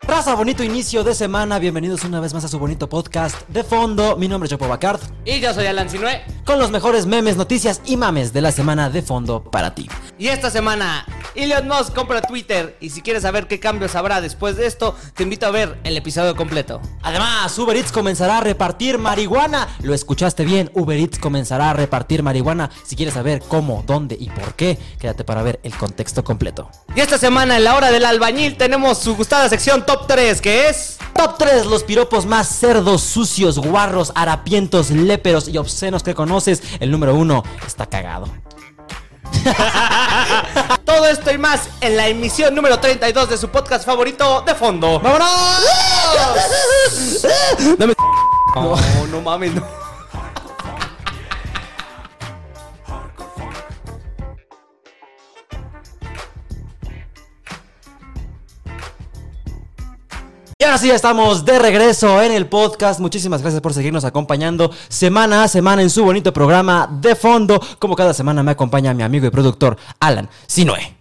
Raza, bonito inicio de semana. Bienvenidos una vez más a su bonito podcast de fondo. Mi nombre es Chopo Bacard. Y yo soy Alan Sinue. Con los mejores memes, noticias y mames de la semana de fondo para ti. Y esta semana, Elon Musk compra Twitter. Y si quieres saber qué cambios habrá después de esto, te invito a ver el episodio completo. Además, Uber Eats comenzará a repartir marihuana. Lo escuchaste bien, Uber Eats comenzará a repartir marihuana. Si quieres saber cómo, dónde y por qué, quédate para ver el contexto completo. Y esta semana, en la hora del albañil, tenemos su gustada sección Top 3, que es... Top 3, los piropos más cerdos, sucios, guarros, harapientos, léperos y obscenos que conoces. El número 1 está cagado. Todo esto y más en la emisión número 32 de su podcast favorito de fondo. ¡Vámonos! Dame- No, no mames, no. Y ahora sí, ya estamos de regreso en el podcast. Muchísimas gracias por seguirnos acompañando semana a semana en su bonito programa de fondo. Como cada semana me acompaña mi amigo y productor Alan Sinoe.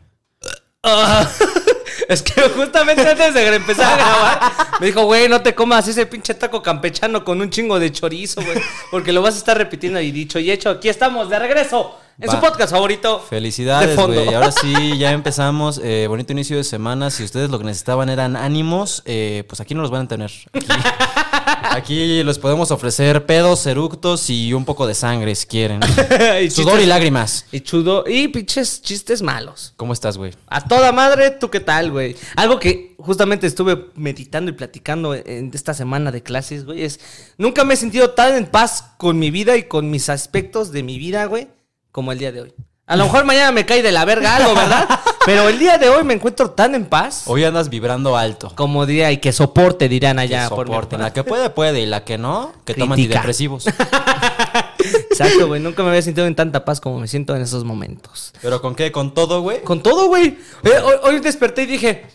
Ah, es que justamente antes de empezar a grabar, me dijo, güey, no te comas ese pinche taco campechano con un chingo de chorizo, güey. Porque lo vas a estar repitiendo y dicho y hecho. Aquí estamos de regreso en Va. su podcast favorito. De Felicidades, güey. Ahora sí, ya empezamos. Eh, bonito inicio de semana. Si ustedes lo que necesitaban eran ánimos, eh, pues aquí no los van a tener. Aquí, aquí les podemos ofrecer pedos, eructos y un poco de sangre si quieren. Y Sudor y lágrimas. Y chudo. Y pinches chistes malos. ¿Cómo estás, güey? A toda madre, ¿tú qué tal, güey? Algo que justamente estuve meditando y platicando en esta semana de clases, güey, es... Nunca me he sentido tan en paz con mi vida y con mis aspectos de mi vida, güey, como el día de hoy. A lo mejor mañana me cae de la verga algo, ¿verdad? Pero el día de hoy me encuentro tan en paz. Hoy andas vibrando alto. Como diría, y que soporte, dirán Que allá. por mi- soporten. La que puede, puede. Y la que no, que toma antidepresivos. Exacto, güey. Nunca me había sentido en tanta paz como me siento en esos momentos. ¿Pero con qué? ¿Con todo, güey? Con todo, güey. Eh, hoy, hoy desperté y dije,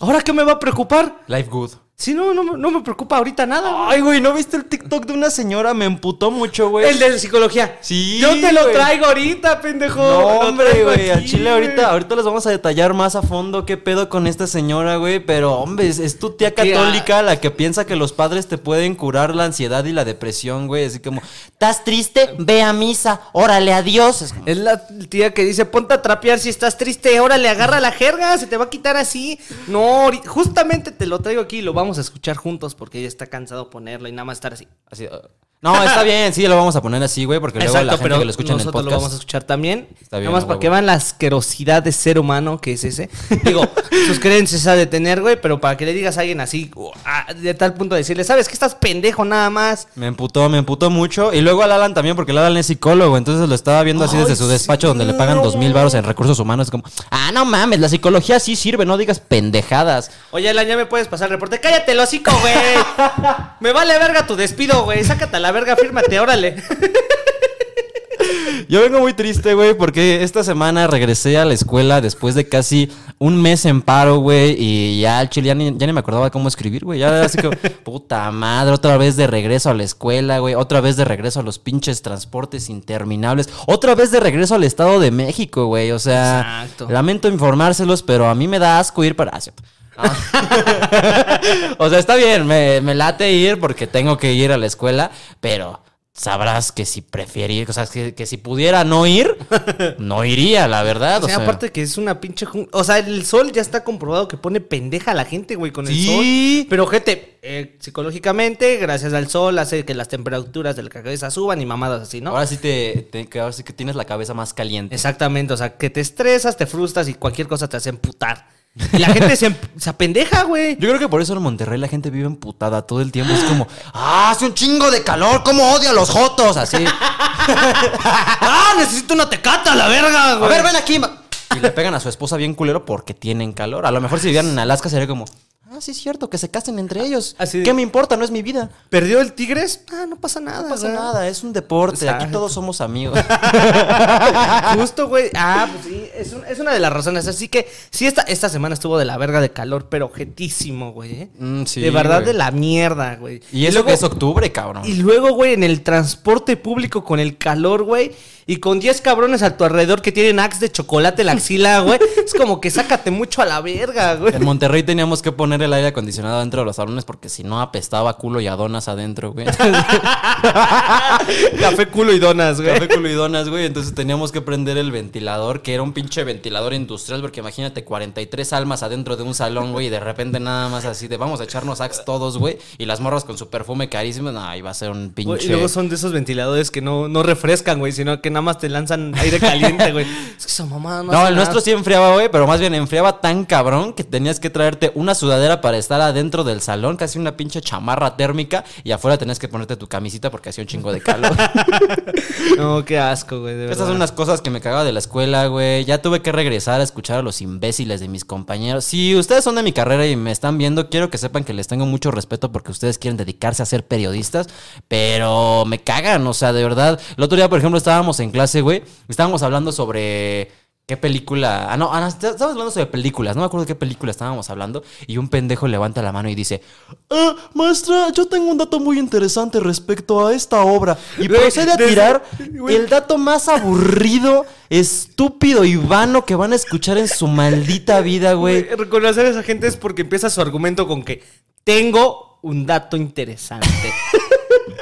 ¿ahora qué me va a preocupar? Life good. Si no, no, me- no me preocupa ahorita nada. güey. Ay, güey, ¿no viste el TikTok de una señora? Me emputó mucho, güey. El de psicología. Sí, Yo te lo güey. traigo ahorita, pendejo. No, hombre, güey. Aquí, chile güey. ahorita, ahorita les vamos a detallar más a fondo qué pedo con esta señora, güey. Pero, hombre, es, es tu tía católica la que piensa que los padres te pueden curar la ansiedad y la depresión, güey. Así como, ¿estás triste? Ve a misa. Órale, adiós. Es como, Es la tía que dice, ponte a trapear si estás triste, órale, agarra la jerga, se te va a quitar así. No, justamente te lo traigo aquí y lo vamos a escuchar juntos porque ella está cansado ponerlo y nada más estar así. así, no, está bien, sí, lo vamos a poner así, güey, porque luego la gente que lo escucha en el nosotros podcast. lo vamos a escuchar también. Está bien, nada más a para que vean la asquerosidad de ser humano que es ese. Digo, sus creencias ha de tener, güey, pero para que le digas a alguien así, ah, de tal punto de decirle, ¿sabes que estás pendejo nada más? Me emputó, me emputó mucho. Y luego al Alan también, porque el Alan es psicólogo. Entonces lo estaba viendo así Ay, desde su despacho, sí, donde le pagan dos mil baros en recursos humanos. Es como, ah, no mames, la psicología sí sirve, no digas pendejadas. Oye, Alan, ya me puedes pasar el reporte. Cállate el hocico, güey. me vale verga tu despido, güey. Sácate a la verga, fírmate, órale. Yo vengo muy triste, güey, porque esta semana regresé a la escuela después de casi un mes en paro, güey. Y ya al chile ya ni, ya ni me acordaba cómo escribir, güey. Ya así que, puta madre, otra vez de regreso a la escuela, güey. Otra vez de regreso a los pinches transportes interminables. Otra vez de regreso al Estado de México, güey. O sea, Exacto. lamento informárselos, pero a mí me da asco ir para. Ah, cierto. O sea, está bien, me, me late ir porque tengo que ir a la escuela, pero sabrás que si prefiero ir, o sea, que, que si pudiera no ir, no iría, la verdad. O sea, aparte que es una pinche... O sea, el sol ya está comprobado que pone pendeja a la gente, güey, con el Sí. sol. Pero, gente, eh, psicológicamente, gracias al sol, hace que las temperaturas de la cabeza suban y mamadas así, ¿no? Ahora sí te, te- que ahora sí que tienes la cabeza más caliente. Exactamente, o sea, que te estresas, te frustras y cualquier cosa te hace emputar. Y la gente se, em- se apendeja, güey. Yo creo que por eso en Monterrey la gente vive emputada todo el tiempo. Es como, ¡ah, hace un chingo de calor! ¿Cómo odio a los jotos? Así. ¡Ah, necesito una tecata, la verga, A güey! ver, ven aquí. Y le pegan a su esposa bien culero porque tienen calor. A lo mejor si vivieran en Alaska sería como, ah, sí es cierto, que se casen entre ellos. Así de- ¿Qué me importa? No es mi vida. ¿Perdió el Tigres? Ah, no pasa nada. No pasa nada, es un deporte. Aquí todos somos amigos. Justo, güey. Ah, pues sí, es, un- es una de las razones. Así que sí, esta, esta semana estuvo de la verga de calor, pero objetísimo, güey. ¿eh? Mm, sí, de verdad, güey. de la mierda, güey. Y eso luego- que es octubre, cabrón. Y luego, güey, en el transporte público con el calor, güey, y con 10 cabrones a tu alrededor que tienen axe de chocolate en la axila, güey, es como que sácate mucho a la verga, güey. En Monterrey teníamos que poner el aire acondicionado dentro de los salones porque si no apestaba culo y a donas adentro, güey. Café, culo y donas, güey. Café, culo y donas, güey. Entonces teníamos que prender el ventilador, que era un pinche ventilador industrial, porque imagínate 43 almas adentro de un salón, güey, y de repente nada más así de vamos a echarnos axe todos, güey, y las morras con su perfume carísimo, no, iba a ser un pinche... Güey, Y luego son de esos ventiladores que no, no refrescan, güey, sino que nada más te lanzan aire caliente, güey. Es que esa mamada no No, hace el nuestro sí enfriaba, güey, pero más bien enfriaba tan cabrón que tenías que traerte una sudadera para estar adentro del salón, casi una pinche chamarra térmica, y afuera tenías que ponerte tu camisita porque hacía un chingo de calor. No, qué asco, güey, verdad. son unas cosas que me cagaba de la escuela, güey. Ya tuve que regresar a escuchar a los imbéciles de mis compañeros. Si ustedes son de mi carrera y me están viendo, quiero que sepan que les tengo mucho respeto porque ustedes quieren dedicarse a ser periodistas, pero me cagan, o sea, de verdad. El otro día, por ejemplo, estábamos en clase, güey, estábamos hablando sobre qué película. Ah, no, ah, no, estábamos hablando sobre películas, no me acuerdo de qué película estábamos hablando, y un pendejo levanta la mano y dice: "Ah, Maestra, yo tengo un dato muy interesante respecto a esta obra. Y Güey, procede a desde- tirar güey. el dato más aburrido, estúpido y vano que van a escuchar en su maldita vida, güey. Güey, Reconocer a esa gente es porque empieza su argumento con que tengo un dato interesante.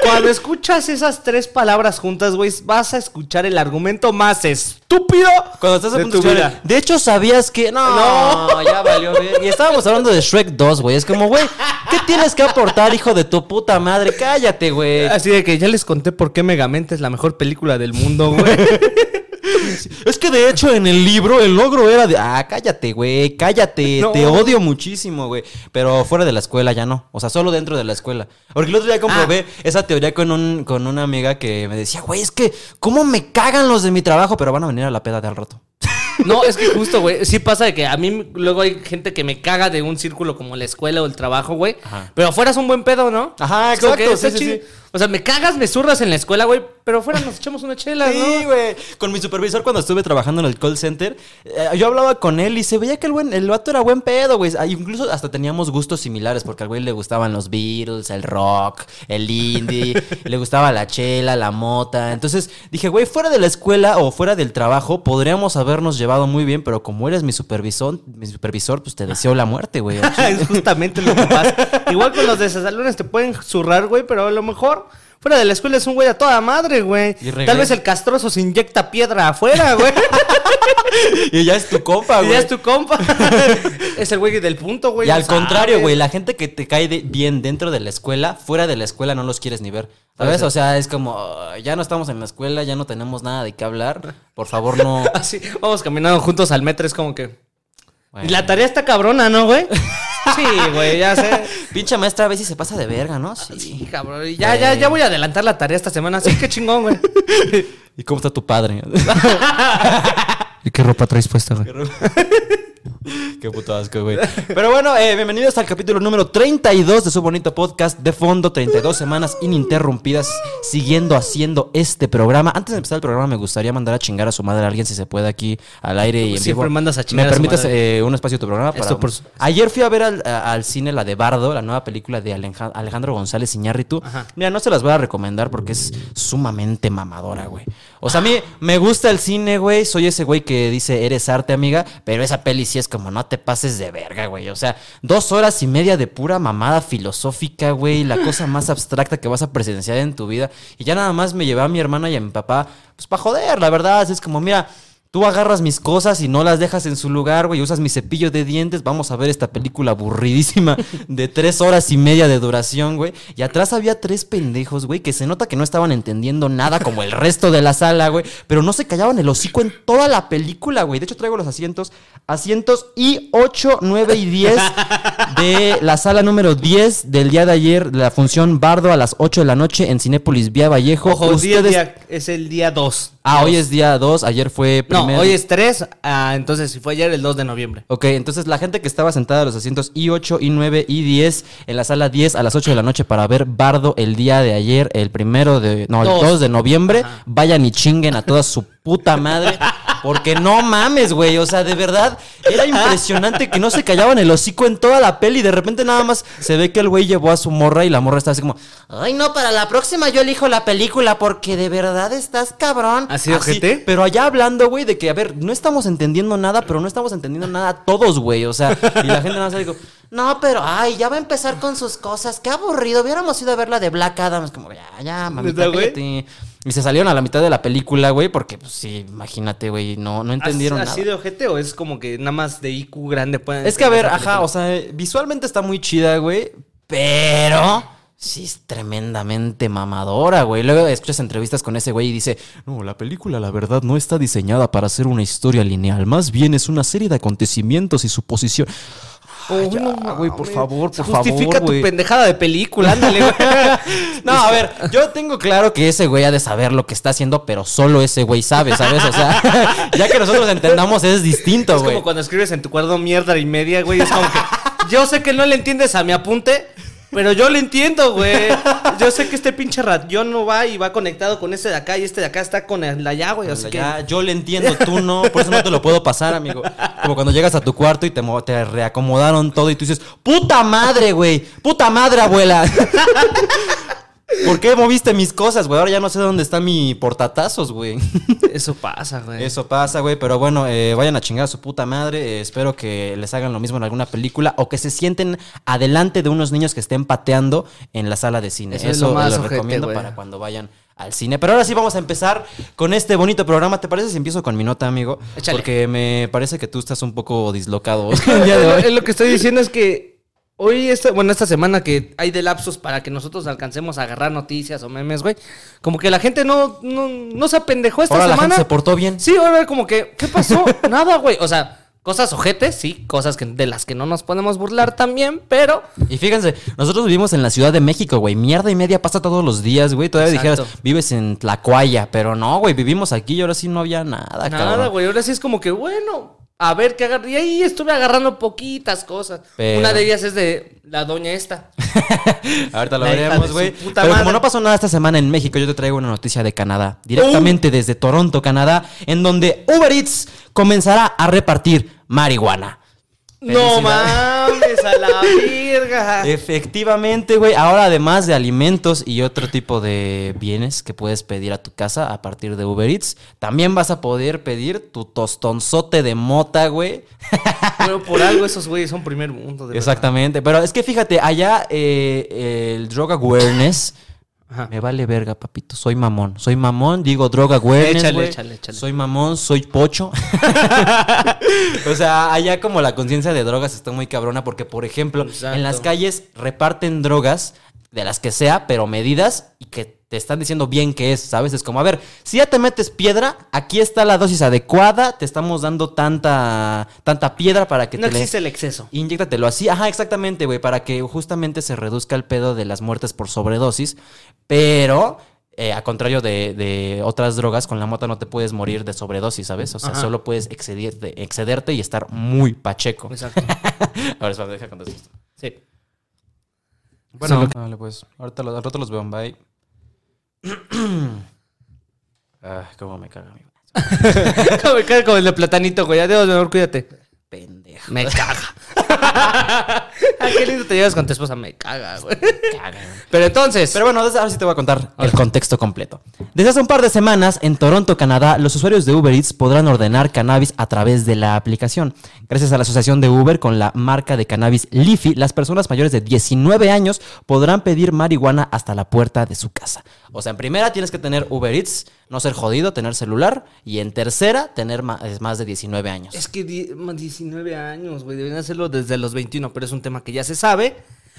Cuando escuchas esas tres palabras juntas, güey, vas a escuchar el argumento más estúpido Cuando estás a de punto tu de escuchar, vida. De hecho, ¿sabías que.? No, No. ya valió. güey. Y estábamos hablando de Shrek 2, güey. Es como, güey, ¿qué tienes que aportar, hijo de tu puta madre? Cállate, güey. Así de que ya les conté por qué Megamente es la mejor película del mundo, güey. Es que de hecho en el libro el logro era de. Ah, cállate, güey, cállate. No. Te odio muchísimo, güey. Pero fuera de la escuela ya no. O sea, solo dentro de la escuela. Porque el otro día comprobé esa teoría con, un, con una amiga que me decía, güey, es que, ¿cómo me cagan los de mi trabajo? Pero van a venir a la peda de al rato. No, es que justo, güey, sí pasa de que a mí luego hay gente que me caga de un círculo como la escuela o el trabajo, güey. Pero afuera es un buen pedo, ¿no? Ajá, exacto, que sí, sí. O sea, me cagas, me zurras en la escuela, güey, pero afuera nos echamos una chela, Sí, ¿no? güey. Con mi supervisor cuando estuve trabajando en el call center, eh, yo hablaba con él y se veía que el buen, el vato era buen pedo, güey. Ah, Incluso hasta teníamos gustos similares porque al güey le gustaban los Beatles, el rock, el indie, le gustaba la chela, la mota. Entonces dije, güey, fuera de la escuela o fuera del trabajo podríamos habernos llevado muy bien, pero como eres mi supervisor, mi supervisor, pues te deseo la muerte, güey. es justamente lo que pasa. Igual con los de esos salones te pueden zurrar, güey, pero a lo mejor fuera de la escuela es un güey a toda madre, güey. Tal vez el castroso se inyecta piedra afuera, güey. y ya es tu compa, y güey. ya es tu compa. es el güey del punto, güey. Y al contrario, güey, la gente que te cae de- bien dentro de la escuela, fuera de la escuela no los quieres ni ver. ¿Sabes? O sea, es como, "Oh, ya no estamos en la escuela, ya no tenemos nada de qué hablar. Por favor, no. Así, vamos caminando juntos al metro, es como que. Bueno. Y la tarea está cabrona, ¿no, güey? Sí, güey, ya sé. Pinche maestra a veces se pasa de verga, ¿no? Sí. Sí, cabrón. y Ya, ya, ya voy a adelantar la tarea esta semana. Sí, qué chingón, güey. ¿Y cómo está tu padre? ¿Y qué ropa traes puesta, güey? Qué puto asco, güey. Pero bueno, eh, bienvenidos al capítulo número 32 de su bonito podcast de fondo. 32 semanas ininterrumpidas siguiendo haciendo este programa. Antes de empezar el programa, me gustaría mandar a chingar a su madre a alguien si se puede aquí al aire y en Siempre vivo. mandas a chingar ¿Me a su permites madre. eh, un espacio de tu programa? Para por Ayer fui a ver al, a- al cine la de Bardo, la nueva película de Aleja- Alejandro González Iñárritu. Ajá. Mira, no se las voy a recomendar porque es sumamente mamadora, güey. O sea, a mí me gusta el cine, güey. Soy ese güey que dice, eres arte, amiga. Pero esa peli sí es como, no te pases de verga, güey. O sea, dos horas y media de pura mamada filosófica, güey. La cosa más abstracta que vas a presenciar en tu vida. Y ya nada más me llevé a mi hermana y a mi papá, pues para joder, la verdad. Es como, mira. Tú agarras mis cosas y no las dejas en su lugar, güey. Usas mi cepillo de dientes. Vamos a ver esta película aburridísima de tres horas y media de duración, güey. Y atrás había tres pendejos, güey, que se nota que no estaban entendiendo nada como el resto de la sala, güey. Pero no se callaban el hocico en toda la película, güey. De hecho, traigo los asientos. Asientos y 8, 9 y 10 de la sala número 10 del día de ayer, de la función Bardo a las 8 de la noche en Cinépolis Vía Vallejo. Ojo, día- es el día 2. Ah, hoy es día 2, ayer fue No, primer- hoy es 3. Ah, entonces, si fue ayer, el 2 de noviembre. Ok, entonces la gente que estaba sentada a los asientos I8, I9 y 10 en la sala 10 a las 8 de la noche para ver Bardo el día de ayer, el primero de. No, el Dos. 2 de noviembre, Ajá. vayan y chinguen a toda su puta madre. Porque no mames, güey. O sea, de verdad, era impresionante que no se callaban el hocico en toda la peli. De repente nada más se ve que el güey llevó a su morra y la morra está así como, ay no, para la próxima yo elijo la película porque de verdad estás cabrón. ¿Así ojete? Pero allá hablando, güey, de que, a ver, no estamos entendiendo nada, pero no estamos entendiendo nada todos, güey. O sea, y la gente nada más dijo, no, pero, ay, ya va a empezar con sus cosas. Qué aburrido. Hubiéramos ido a ver la de Black Adam. Es como, ya, ya, mamita. Y se salieron a la mitad de la película, güey, porque, pues sí, imagínate, güey, no, no entendieron ¿Así, nada. así de ojete o es como que nada más de IQ grande pueden Es que, a ver, ajá, o sea, visualmente está muy chida, güey, pero sí es tremendamente mamadora, güey. Luego escuchas entrevistas con ese güey y dice, no, la película, la verdad, no está diseñada para ser una historia lineal, más bien es una serie de acontecimientos y suposición. Ay, ya, güey, por favor, por Justifica favor, tu güey. pendejada de película, ándale, güey. No, a ver, yo tengo claro que ese güey ha de saber lo que está haciendo, pero solo ese güey sabe, ¿sabes? O sea, ya que nosotros entendamos es distinto, Es güey. como cuando escribes en tu cuaderno mierda y media, güey. Es como que yo sé que no le entiendes a mi apunte, pero yo le entiendo, güey. Yo sé que este pinche rayón no va y va conectado con este de acá y este de acá está con el de allá, güey. Así que yo le entiendo, tú no, por eso no te lo puedo pasar, amigo. Como cuando llegas a tu cuarto y te, te reacomodaron todo y tú dices, puta madre, güey, puta madre, abuela. ¿Por qué moviste mis cosas, güey? Ahora ya no sé dónde está mi portatazos, güey. eso pasa, güey. Eso pasa, güey, pero bueno, eh, vayan a chingar a su puta madre. eh, espero que les hagan lo mismo en alguna película o que se sienten adelante de unos niños que estén pateando en la sala de cine. Eso Eso, es lo más ojete, recomiendo güey. para cuando vayan al cine. Pero ahora sí vamos a empezar con este bonito programa. ¿Te parece si empiezo con mi nota, amigo? Échale. Porque me parece que tú estás un poco dislocado el día de hoy. Es lo que estoy diciendo es que hoy, esta, bueno, esta semana que hay de lapsos para que nosotros alcancemos a agarrar noticias o memes, güey. Como que la gente no, no, no se apendejó esta Ahora la semana. gente se portó bien. Sí, ahora como que, ¿qué pasó? Nada, güey. O sea, cosas ojetes, sí, cosas que, de las que no nos podemos burlar también, pero Y fíjense, nosotros vivimos en la Ciudad de México, güey. Mierda y media pasa todos los días, güey. Todavía Exacto. dijeras, vives en Tlacuaya, pero no, güey, vivimos aquí y ahora sí no había nada, nada, cabrón. güey. Ahora sí es como que, bueno, a ver qué agarro. Y ahí estuve agarrando poquitas cosas. Pero- Una de ellas es de la doña esta. Ahorita lo La veremos, güey. Pero como madre. no pasó nada esta semana en México, yo te traigo una noticia de Canadá. Directamente desde Toronto, Canadá, en donde Uber Eats comenzará a repartir marihuana. No mames, a la virga. Efectivamente, güey. Ahora, además de alimentos y otro tipo de bienes que puedes pedir a tu casa a partir de Uber Eats, también vas a poder pedir tu tostonzote de mota, güey. Pero por algo esos güeyes son primer mundo. de Exactamente. Pero es que fíjate, allá eh, el drug awareness. Ajá. Me vale verga, papito. Soy mamón. Soy mamón, digo drug awareness. Échale, güey. échale, échale. Soy mamón, soy pocho. o sea, allá como la conciencia de drogas está muy cabrona porque, por ejemplo, Exacto. en las calles reparten drogas de las que sea, pero medidas y que te están diciendo bien qué es, ¿sabes? Es como, a ver, si ya te metes piedra, aquí está la dosis adecuada, te estamos dando tanta, tanta piedra para que No te le- existe el exceso. Inyéctatelo así, ajá, exactamente, güey, para que justamente se reduzca el pedo de las muertes por sobredosis, pero eh, a contrario de, de otras drogas, con la mota no te puedes morir de sobredosis, ¿sabes? O sea, Ajá. solo puedes excederte, excederte y estar muy pacheco. Exacto. Ahora espera, deja contestar esto. Sí. Bueno, vale, pues, ahorita los, al rato los veo, bye. ah, cómo me caga, amigo. me caga como el de platanito, güey. Adiós, mejor cuídate. Pendejo. Me caga. Ah, qué lindo te llevas con tu esposa. Me caga, güey. Pero entonces. Pero bueno, ahora sí te voy a contar el contexto completo. Desde hace un par de semanas, en Toronto, Canadá, los usuarios de Uber Eats podrán ordenar cannabis a través de la aplicación. Gracias a la asociación de Uber con la marca de cannabis Leafy, las personas mayores de 19 años podrán pedir marihuana hasta la puerta de su casa. O sea, en primera tienes que tener Uber Eats, no ser jodido, tener celular. Y en tercera, tener más de 19 años. Es que die- más 19 años, güey. Deben hacerlo desde los 21, pero es un tema que ya se sabe.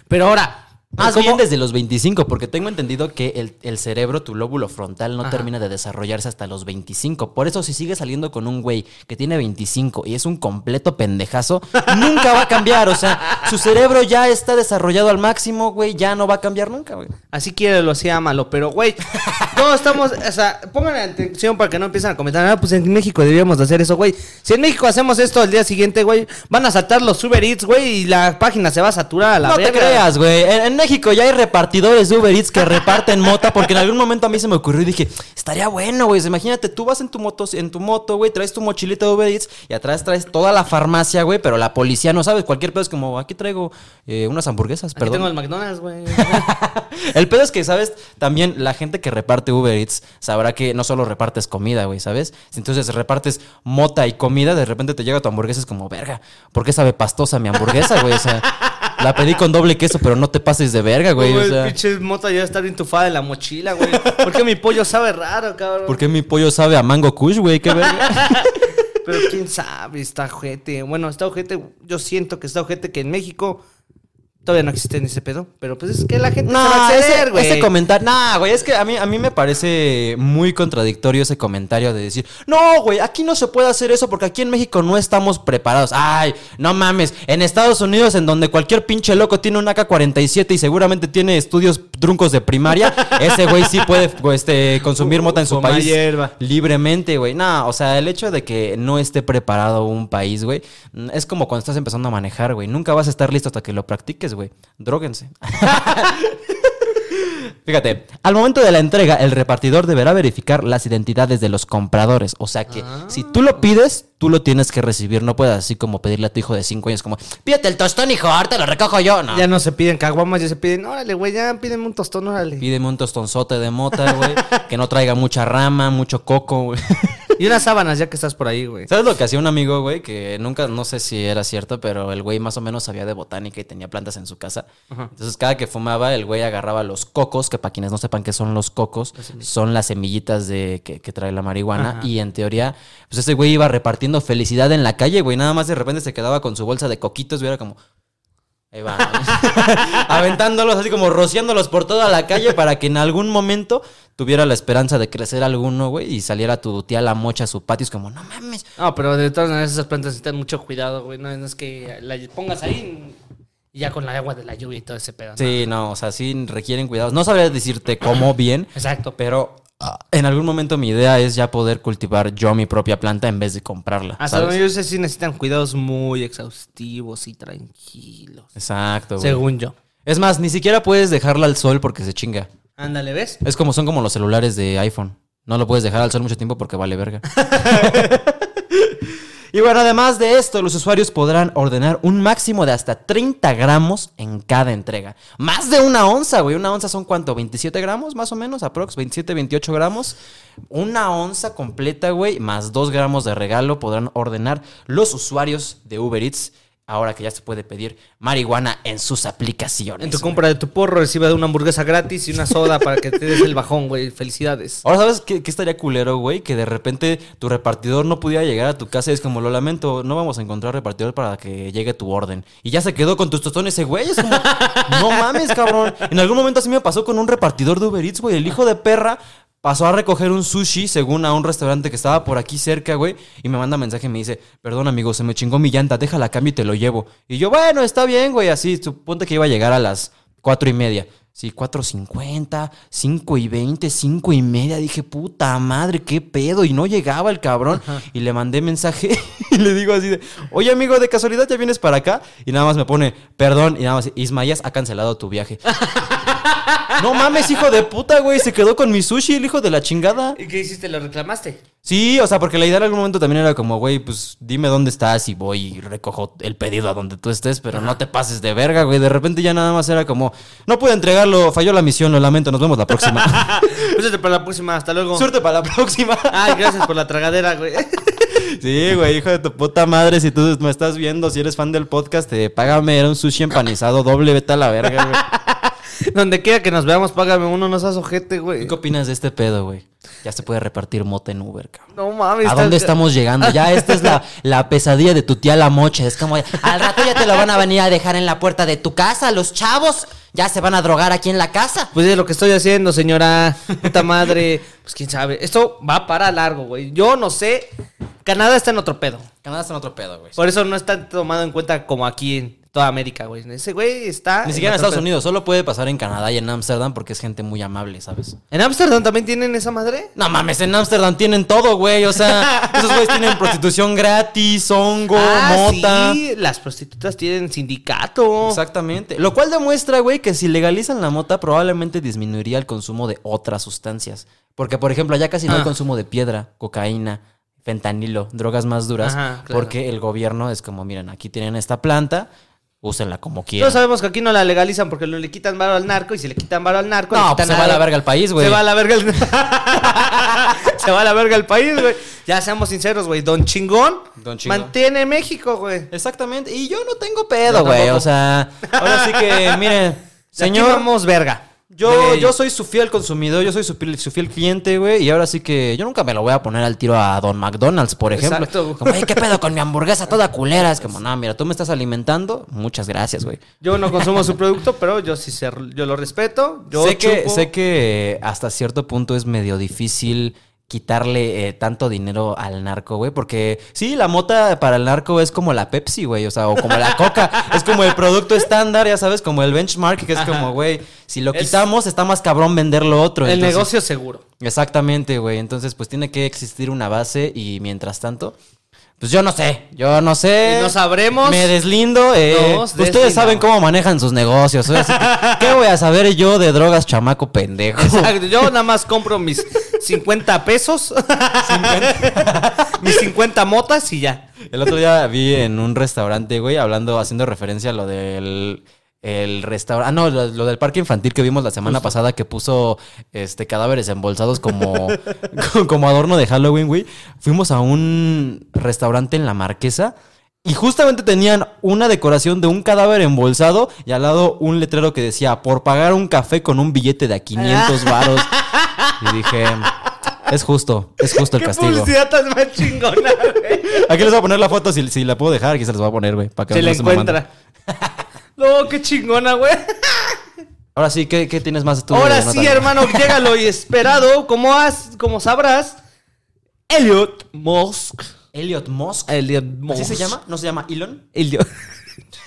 Pero ahora. Más ¿cómo- bien desde los 25, porque tengo entendido que el, el cerebro, tu lóbulo frontal, no Ajá. termina de desarrollarse hasta los 25. Por eso, si sigues saliendo con un güey que tiene 25 y es un completo pendejazo, nunca va a cambiar. O sea, su cerebro ya está desarrollado al máximo, güey, ya no va a cambiar nunca, güey. Así quiere lo así ámalo, pero güey, no estamos, o sea, pongan atención para que no empiecen a comentar, ah, pues en México deberíamos de hacer eso, güey. Si en México hacemos esto el día siguiente, güey, van a saltar los Uber Eats, güey, y la página se va a saturar a la no verga. te creas, güey. En México ya hay repartidores de Uber Eats que reparten mota, porque en algún momento a mí se me ocurrió y dije, estaría bueno, güey. Imagínate, tú vas en tu moto, en tu moto, güey, traes tu mochilita de Uber Eats y atrás traes toda la farmacia, güey, pero la policía no sabe. Cualquier pedo es como, aquí traigo eh, unas hamburguesas, Aquí perdón. tengo el McDonald's, güey. El pedo es que, ¿sabes? También la gente que reparte Uber Eats sabrá que no solo repartes comida, güey, ¿sabes? Si entonces repartes mota y comida, de repente te llega tu hamburguesa, es como, verga, ¿por qué sabe pastosa mi hamburguesa, güey? O sea, la pedí con doble queso, pero no te pases de verga, güey. O sea, pinche mota ya está entufada en la mochila, güey. ¿Por qué mi pollo sabe raro, cabrón? ¿por qué mi pollo sabe a mango kush, güey? ¿Qué verga? Pero quién sabe, está ojete. Bueno, está ojete, yo siento que está ojete que en México todavía no existe en ese pedo. Pero pues es que la gente se va a No, acceder, ese, güey. ese comentario. Nah, güey, es que a mí, a mí me parece muy contradictorio ese comentario de decir, no, güey, aquí no se puede hacer eso porque aquí en México no estamos preparados. Ay, no mames. En Estados Unidos, en donde cualquier pinche loco tiene un AK-47 y seguramente tiene estudios truncos de primaria, ese güey sí puede este, consumir mota en su país hierba. libremente, güey. No, o sea, el hecho de que no esté preparado un país, güey, es como cuando estás empezando a manejar, güey. Nunca vas a estar listo hasta que lo practiques, güey. Dróguense. Fíjate, al momento de la entrega, el repartidor deberá verificar las identidades de los compradores. O sea que si tú lo pides, tú lo tienes que recibir. No puedes así como pedirle a tu hijo de 5 años como, pídete el tostón, hijo, ahorita lo recojo yo. No. Ya no se piden caguamas, ya se piden, órale, güey, ya pídeme un tostón, órale. Pídeme un tostonzote de mota, güey. que no traiga mucha rama, mucho coco, güey. Y unas sábanas, ya que estás por ahí, güey. ¿Sabes lo que hacía un amigo, güey? Que nunca, no sé si era cierto, pero el güey más o menos sabía de botánica y tenía plantas en su casa. Entonces, cada que fumaba, el güey agarraba los cocos, que para quienes no sepan qué son los cocos, son las semillitas de que, que trae la marihuana. Y en teoría, pues ese güey iba repartiendo felicidad en la calle, güey. Nada más de repente se quedaba con su bolsa de coquitos y era como. Ahí va. Aventándolos así como rociándolos por toda la calle para que en algún momento tuviera la esperanza de crecer alguno, güey, y saliera tu tía la mocha a su patio. Es como, no mames. No, pero de todas maneras esas plantas necesitan mucho cuidado, güey. No, es que la pongas ahí y ya con la agua de la lluvia y todo ese pedo. Sí, no, o sea, sí requieren cuidados. No sabría decirte cómo bien, Exacto. pero en algún momento mi idea es ya poder cultivar yo mi propia planta en vez de comprarla. Hasta ¿sabes? donde yo sé sí necesitan cuidados muy exhaustivos y tranquilos. Exacto, güey. Según yo. Es más, ni siquiera puedes dejarla al sol porque se chinga. Ándale, ¿ves? Es como son como los celulares de iPhone. No lo puedes dejar al sol mucho tiempo porque vale verga. y bueno, además de esto, los usuarios podrán ordenar un máximo de hasta 30 gramos en cada entrega. Más de una onza, güey. Una onza son cuánto? 27 gramos, más o menos, aprox. 27, 28 gramos. Una onza completa, güey, más 2 gramos de regalo podrán ordenar los usuarios de Uber Eats. Ahora que ya se puede pedir marihuana en sus aplicaciones. En tu güey. compra de tu porro recibe una hamburguesa gratis y una soda para que te des el bajón, güey. Felicidades. Ahora, ¿sabes qué, qué estaría culero, güey? Que de repente tu repartidor no pudiera llegar a tu casa y es como, lo lamento, no vamos a encontrar repartidor para que llegue tu orden. Y ya se quedó con tus tostones ese güey. Es como, no mames, cabrón. En algún momento así me pasó con un repartidor de Uber Eats, güey. El hijo de perra pasó a recoger un sushi, según a un restaurante que estaba por aquí cerca, güey. Y me manda mensaje y me dice, perdón, amigo, se me chingó mi llanta, déjala cambio y te lo llevo. Y yo, bueno, está bien, güey, así, suponte que iba a llegar a las cuatro y media. Sí, 4.50, 5 y 20, 5 y media. Dije, puta madre, qué pedo. Y no llegaba el cabrón. Y le mandé mensaje y le digo así de, oye amigo, de casualidad ya vienes para acá. Y nada más me pone, perdón. Y nada más, Ismayas ha cancelado tu viaje. no mames, hijo de puta, güey. Se quedó con mi sushi, el hijo de la chingada. ¿Y qué hiciste? ¿Lo reclamaste? Sí, o sea, porque la idea en algún momento también era como, güey, pues dime dónde estás y voy y recojo el pedido a donde tú estés, pero no te pases de verga, güey. De repente ya nada más era como, no pude entregarlo, falló la misión, lo lamento, nos vemos la próxima. Pues para la próxima, hasta luego. Suerte para la próxima. Ay, gracias por la tragadera, güey. Sí, güey, hijo de tu puta madre, si tú me estás viendo, si eres fan del podcast, te págame, era un sushi empanizado doble, vete a la verga, güey. Donde quiera que nos veamos, págame uno, no seas ojete, güey. ¿Qué opinas de este pedo, güey? Ya se puede repartir mota en Uber, cabrón. No mames. ¿A está- dónde estamos llegando? Ya esta es la, la pesadilla de tu tía la mocha. Es como, al rato ya te lo van a venir a dejar en la puerta de tu casa. Los chavos ya se van a drogar aquí en la casa. Pues es lo que estoy haciendo, señora. Puta madre. Pues quién sabe. Esto va para largo, güey. Yo no sé. Canadá está en otro pedo. Canadá está en otro pedo, güey. Por eso no está tomado en cuenta como aquí en toda América, güey. Ese güey está. Ni siquiera en Estados Unidos, solo puede pasar en Canadá y en Ámsterdam porque es gente muy amable, ¿sabes? ¿En Ámsterdam también tienen esa madre? No mames, en Ámsterdam tienen todo, güey. O sea, esos güeyes tienen prostitución gratis, hongo, Ah, mota. sí, las prostitutas tienen sindicato. Exactamente. Lo cual demuestra, güey, que si legalizan la mota, probablemente disminuiría el consumo de otras sustancias. Porque, por ejemplo, allá casi no hay Ah. consumo de piedra, cocaína, fentanilo, drogas más duras. Ajá, claro. Porque el gobierno es como, miren, aquí tienen esta planta, úsenla como Todos quieran. sabemos que aquí no la legalizan porque no le quitan varo al narco y si le quitan varo al narco. No, pues se va a la verga el país, güey. Se va a la verga el... se va a la verga el país, güey. Ya seamos sinceros, güey. Don Chingón, Don Chingón. mantiene México, güey. Exactamente. Y yo no tengo pedo, güey. O sea, ahora sí que, mire, Señor, señor. vamos verga. Yo, yo soy su fiel consumidor, yo soy su, fiel- su fiel cliente, güey. Y ahora sí que yo nunca me lo voy a poner al tiro a Don McDonald's, por ejemplo. Exacto. Como, "Ey, ¿qué pedo con mi hamburguesa toda culera? Es como, no, mira, tú me estás alimentando. Muchas gracias, güey. Yo no consumo su producto, pero yo sí sé, yo lo respeto. Yo Sé que, sé que hasta cierto punto es medio difícil quitarle eh, tanto dinero al narco, güey, porque sí, la mota para el narco es como la Pepsi, güey, o sea, o como la Coca, es como el producto estándar, ya sabes, como el benchmark, que es Ajá. como, güey, si lo Es- quitamos está más cabrón vender lo otro. El entonces- negocio seguro. Exactamente, güey. Entonces, pues tiene que existir una base y mientras tanto, pues yo no sé, yo no sé. Y no sabremos. Me deslindo. eh. Nos Ustedes deslindamos. saben cómo manejan sus negocios. ¿Qué voy a saber yo de drogas, chamaco pendejo? Exacto, Yo nada más compro mis 50 pesos, mis 50 motas y ya. El otro día vi en un restaurante, güey, hablando, haciendo referencia a lo del el restaurante. Ah, no, lo, lo del parque infantil que vimos la semana pasada que puso este cadáveres embolsados como, como adorno de Halloween, güey. Fuimos a un restaurante en la Marquesa. Y justamente tenían una decoración de un cadáver embolsado y al lado un letrero que decía, por pagar un café con un billete de a 500 varos. Y dije, es justo, es justo el ¿Qué castigo. publicidad tan más chingona, güey? Aquí les voy a poner la foto, si, si la puedo dejar, aquí se les voy a poner, güey. Para que Se no le se me encuentra. No, qué chingona, güey. Ahora sí, ¿qué, qué tienes más tú? Ahora Jonathan? sí, hermano, llega lo esperado. Como, has, como sabrás, Elliot Musk. Elliot Musk. Elliot Musk. ¿Así se llama? ¿No se llama Elon? Elliot,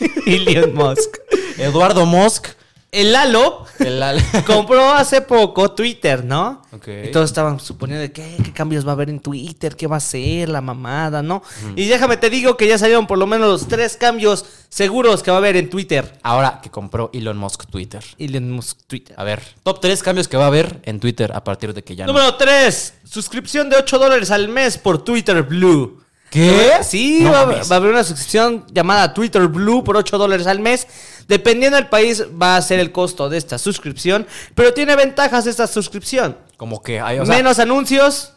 Elliot Musk. Eduardo Musk. El Lalo El al- compró hace poco Twitter, ¿no? Ok. Y todos estaban suponiendo de qué, qué cambios va a haber en Twitter, qué va a ser, la mamada, ¿no? Y déjame te digo que ya salieron por lo menos los tres cambios seguros que va a haber en Twitter. Ahora que compró Elon Musk Twitter. Elon Musk Twitter. A ver, top 3 cambios que va a haber en Twitter a partir de que ya no. Número 3. Suscripción de 8 dólares al mes por Twitter Blue. ¿Qué? Sí, No va, va a haber una suscripción llamada Twitter Blue por 8 dólares al mes. Dependiendo del país va a ser el costo de esta suscripción. Pero tiene ventajas esta suscripción. Como que hay, o sea, Menos anuncios.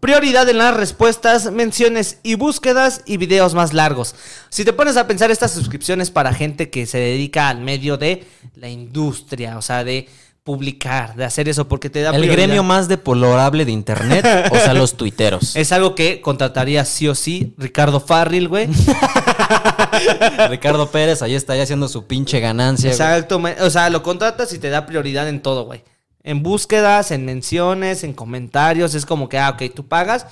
Prioridad en las respuestas, menciones y búsquedas y videos más largos. Si te pones a pensar estas suscripciones para gente que se dedica al medio de la industria, o sea, de publicar, de hacer eso, porque te da el prioridad. gremio más deplorable de internet, o sea, los tuiteros. Es algo que contrataría sí o sí Ricardo Farril, güey. Ricardo Pérez, ahí está ya haciendo su pinche ganancia. Exacto, o sea, lo contratas y te da prioridad en todo, güey. En búsquedas, en menciones, en comentarios, es como que, ah, ok, tú pagas,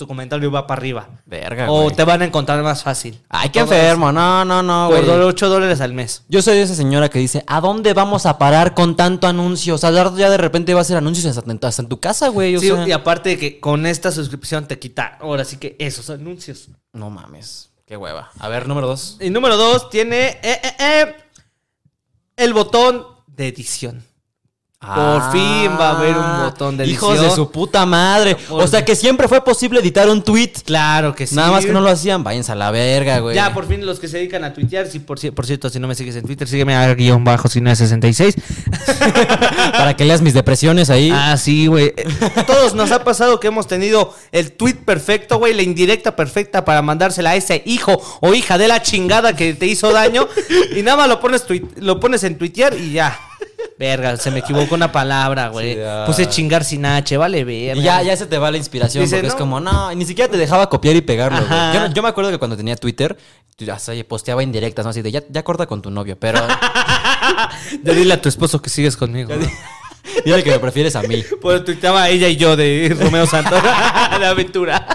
tu comentario va para arriba. Verga, O güey. te van a encontrar más fácil. Ay, qué Todo enfermo. No, no, no, eso. güey. Por 8 dólares al mes. Yo soy esa señora que dice, ¿a dónde vamos a parar con tanto anuncio? O sea, ya de repente va a ser anuncios hasta en, hasta en tu casa, güey. O Sí, sea, y aparte de que con esta suscripción te quita, ahora sí que esos anuncios. No mames, qué hueva. A ver, número dos. Y número 2 tiene eh, eh, eh, el botón de edición. Por fin va a haber un botón de Ah, Hijos edición. de su puta madre. O sea, que siempre fue posible editar un tweet. Claro que sí. Nada más que no lo hacían. Váyanse a la verga, güey. Ya, por fin los que se dedican a tuitear, si por, por cierto, si no me sigues en Twitter, sígueme a guion bajo si no es 66. Para que leas mis depresiones ahí. Ah, sí, güey. Todos nos ha pasado que hemos tenido el tweet perfecto, güey, la indirecta perfecta para mandársela a ese hijo o hija de la chingada que te hizo daño y nada más lo pones lo pones en tuitear y ya. Verga, se me equivocó una palabra, güey. Sí. Puse chingar sin H, vale, verga. Y ya, ya se te va la inspiración Dice, porque es como, no, ni siquiera te dejaba copiar y pegarlo. güey. Yo, me acuerdo que cuando tenía Twitter, ya se posteaba indirectas, ¿no? Así de, ya, ya corta con tu novio, pero Ya dile a tu esposo que sigues conmigo. ¿no? dile que me prefieres a mí. Pues tuiteaba ella y yo de Romeo Santos de aventura.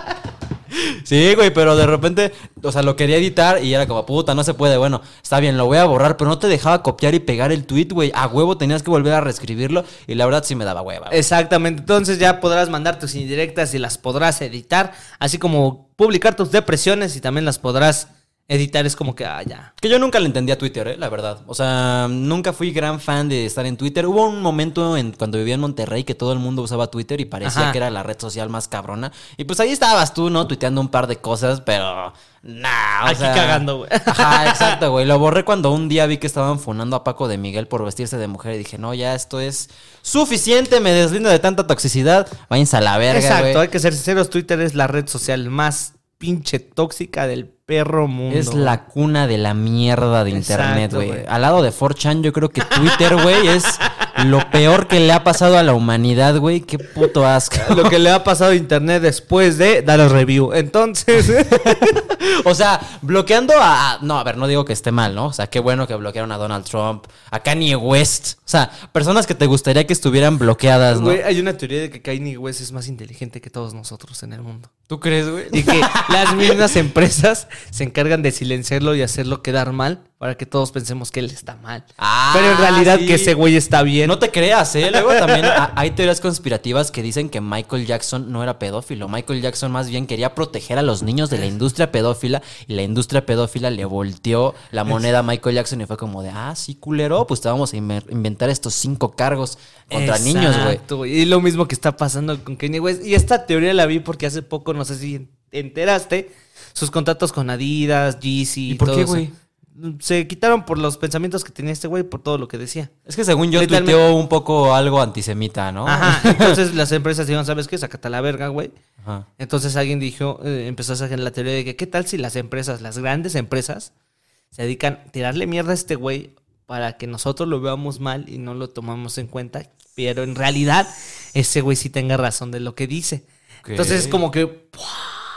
Sí, güey, pero de repente, o sea, lo quería editar y era como, puta, no se puede. Bueno, está bien, lo voy a borrar, pero no te dejaba copiar y pegar el tweet, güey. A huevo tenías que volver a reescribirlo y la verdad sí me daba hueva. Exactamente. Entonces ya podrás mandar tus indirectas y las podrás editar, así como publicar tus depresiones y también las podrás editar. Es como que, ah, ya. Que yo nunca le entendí a Twitter, eh, la verdad. O sea, nunca fui gran fan de estar en Twitter. Hubo un momento en cuando vivía en Monterrey que todo el mundo usaba Twitter y parecía Ajá. que era la red social más cabrona. Y pues ahí estabas tú, ¿no? Tuiteando un par de cosas, pero nah, o Aquí sea- cagando, güey. Ajá, exacto, güey. Lo borré cuando un día vi que estaban funando a Paco de Miguel por vestirse de mujer y dije, no, ya esto es suficiente, me deslindo de tanta toxicidad. Váyanse a la verga, Exacto, güey. hay que ser sinceros. Twitter es la red social más pinche tóxica del perro mundo. Es la cuna de la mierda de internet, Exacto, güey. Al lado de 4chan, yo creo que Twitter, güey, es lo peor que le ha pasado a la humanidad, güey. Qué puto asco. Lo que le ha pasado a internet después de dar el review. Entonces, O sea, bloqueando a. No, a ver, no digo que esté mal, ¿no? O sea, qué bueno que bloquearon a Donald Trump, a Kanye West. O sea, personas que te gustaría que estuvieran bloqueadas, ¿no? güey, hay una teoría de que Kanye West es más inteligente que todos nosotros en el mundo. ¿Tú crees, güey? Y que las mismas empresas se encargan de silenciarlo y hacerlo quedar mal para que todos pensemos que él está mal. Ah, Pero en realidad sí. que ese güey está bien. No te creas, ¿eh? Luego también ha- hay teorías conspirativas que dicen que Michael Jackson no era pedófilo. Michael Jackson más bien quería proteger a los niños de la industria pedófila y la industria pedófila le volteó la moneda a Michael Jackson y fue como de, ah, sí, culero, pues te vamos a inventar estos cinco cargos contra niños, güey. Y lo mismo que está pasando con Kanye West. Y esta teoría la vi porque hace poco, no sé si enteraste, sus contratos con Adidas, Yeezy. ¿Y por todo qué, güey? Se quitaron por los pensamientos que tenía este güey, por todo lo que decía. Es que según yo tuiteó un poco algo antisemita, ¿no? Ajá. Entonces las empresas dijeron, ¿sabes qué? Sácate a la verga, güey. Ajá. Entonces alguien dijo, eh, empezó a sacar la teoría de que, ¿qué tal si las empresas, las grandes empresas, se dedican a tirarle mierda a este güey para que nosotros lo veamos mal y no lo tomamos en cuenta? Pero en realidad, ese güey sí tenga razón de lo que dice. Entonces es como que...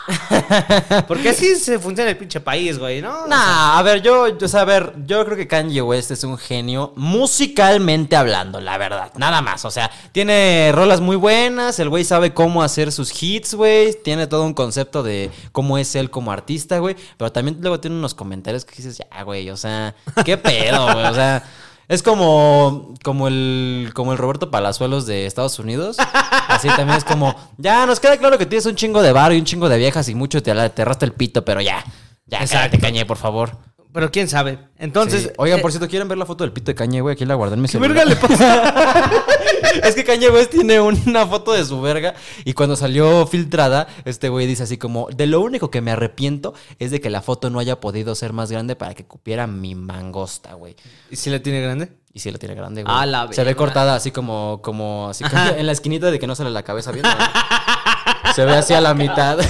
Porque así se funciona el pinche país, güey, ¿no? Nah, a ver, yo, yo, o sea, a ver, yo creo que Kanye West es un genio musicalmente hablando, la verdad. Nada más, o sea, tiene rolas muy buenas, el güey sabe cómo hacer sus hits, güey, tiene todo un concepto de cómo es él como artista, güey, pero también luego tiene unos comentarios que dices, ya, güey, o sea, qué pedo, güey, o sea... Es como, como, el, como el Roberto Palazuelos de Estados Unidos. Así también es como, ya, nos queda claro que tienes un chingo de bar y un chingo de viejas y mucho te, te arrastra el pito, pero ya. Ya, cállate, Cañé, por favor. Pero quién sabe. Entonces... Sí. Oigan, eh, por cierto, ¿quieren ver la foto del pito de Cañé, güey? Aquí la guardé en mi ¿Qué celular. verga le pasa? es que Kanye West tiene una foto de su verga y cuando salió filtrada, este güey dice así como, de lo único que me arrepiento es de que la foto no haya podido ser más grande para que cupiera mi mangosta, güey. ¿Y si la tiene grande? Y sí la tiene grande, güey. A la Se ve cortada así como, como, así como en la esquinita de que no sale la cabeza bien. ¿no? Se ve así a la mitad.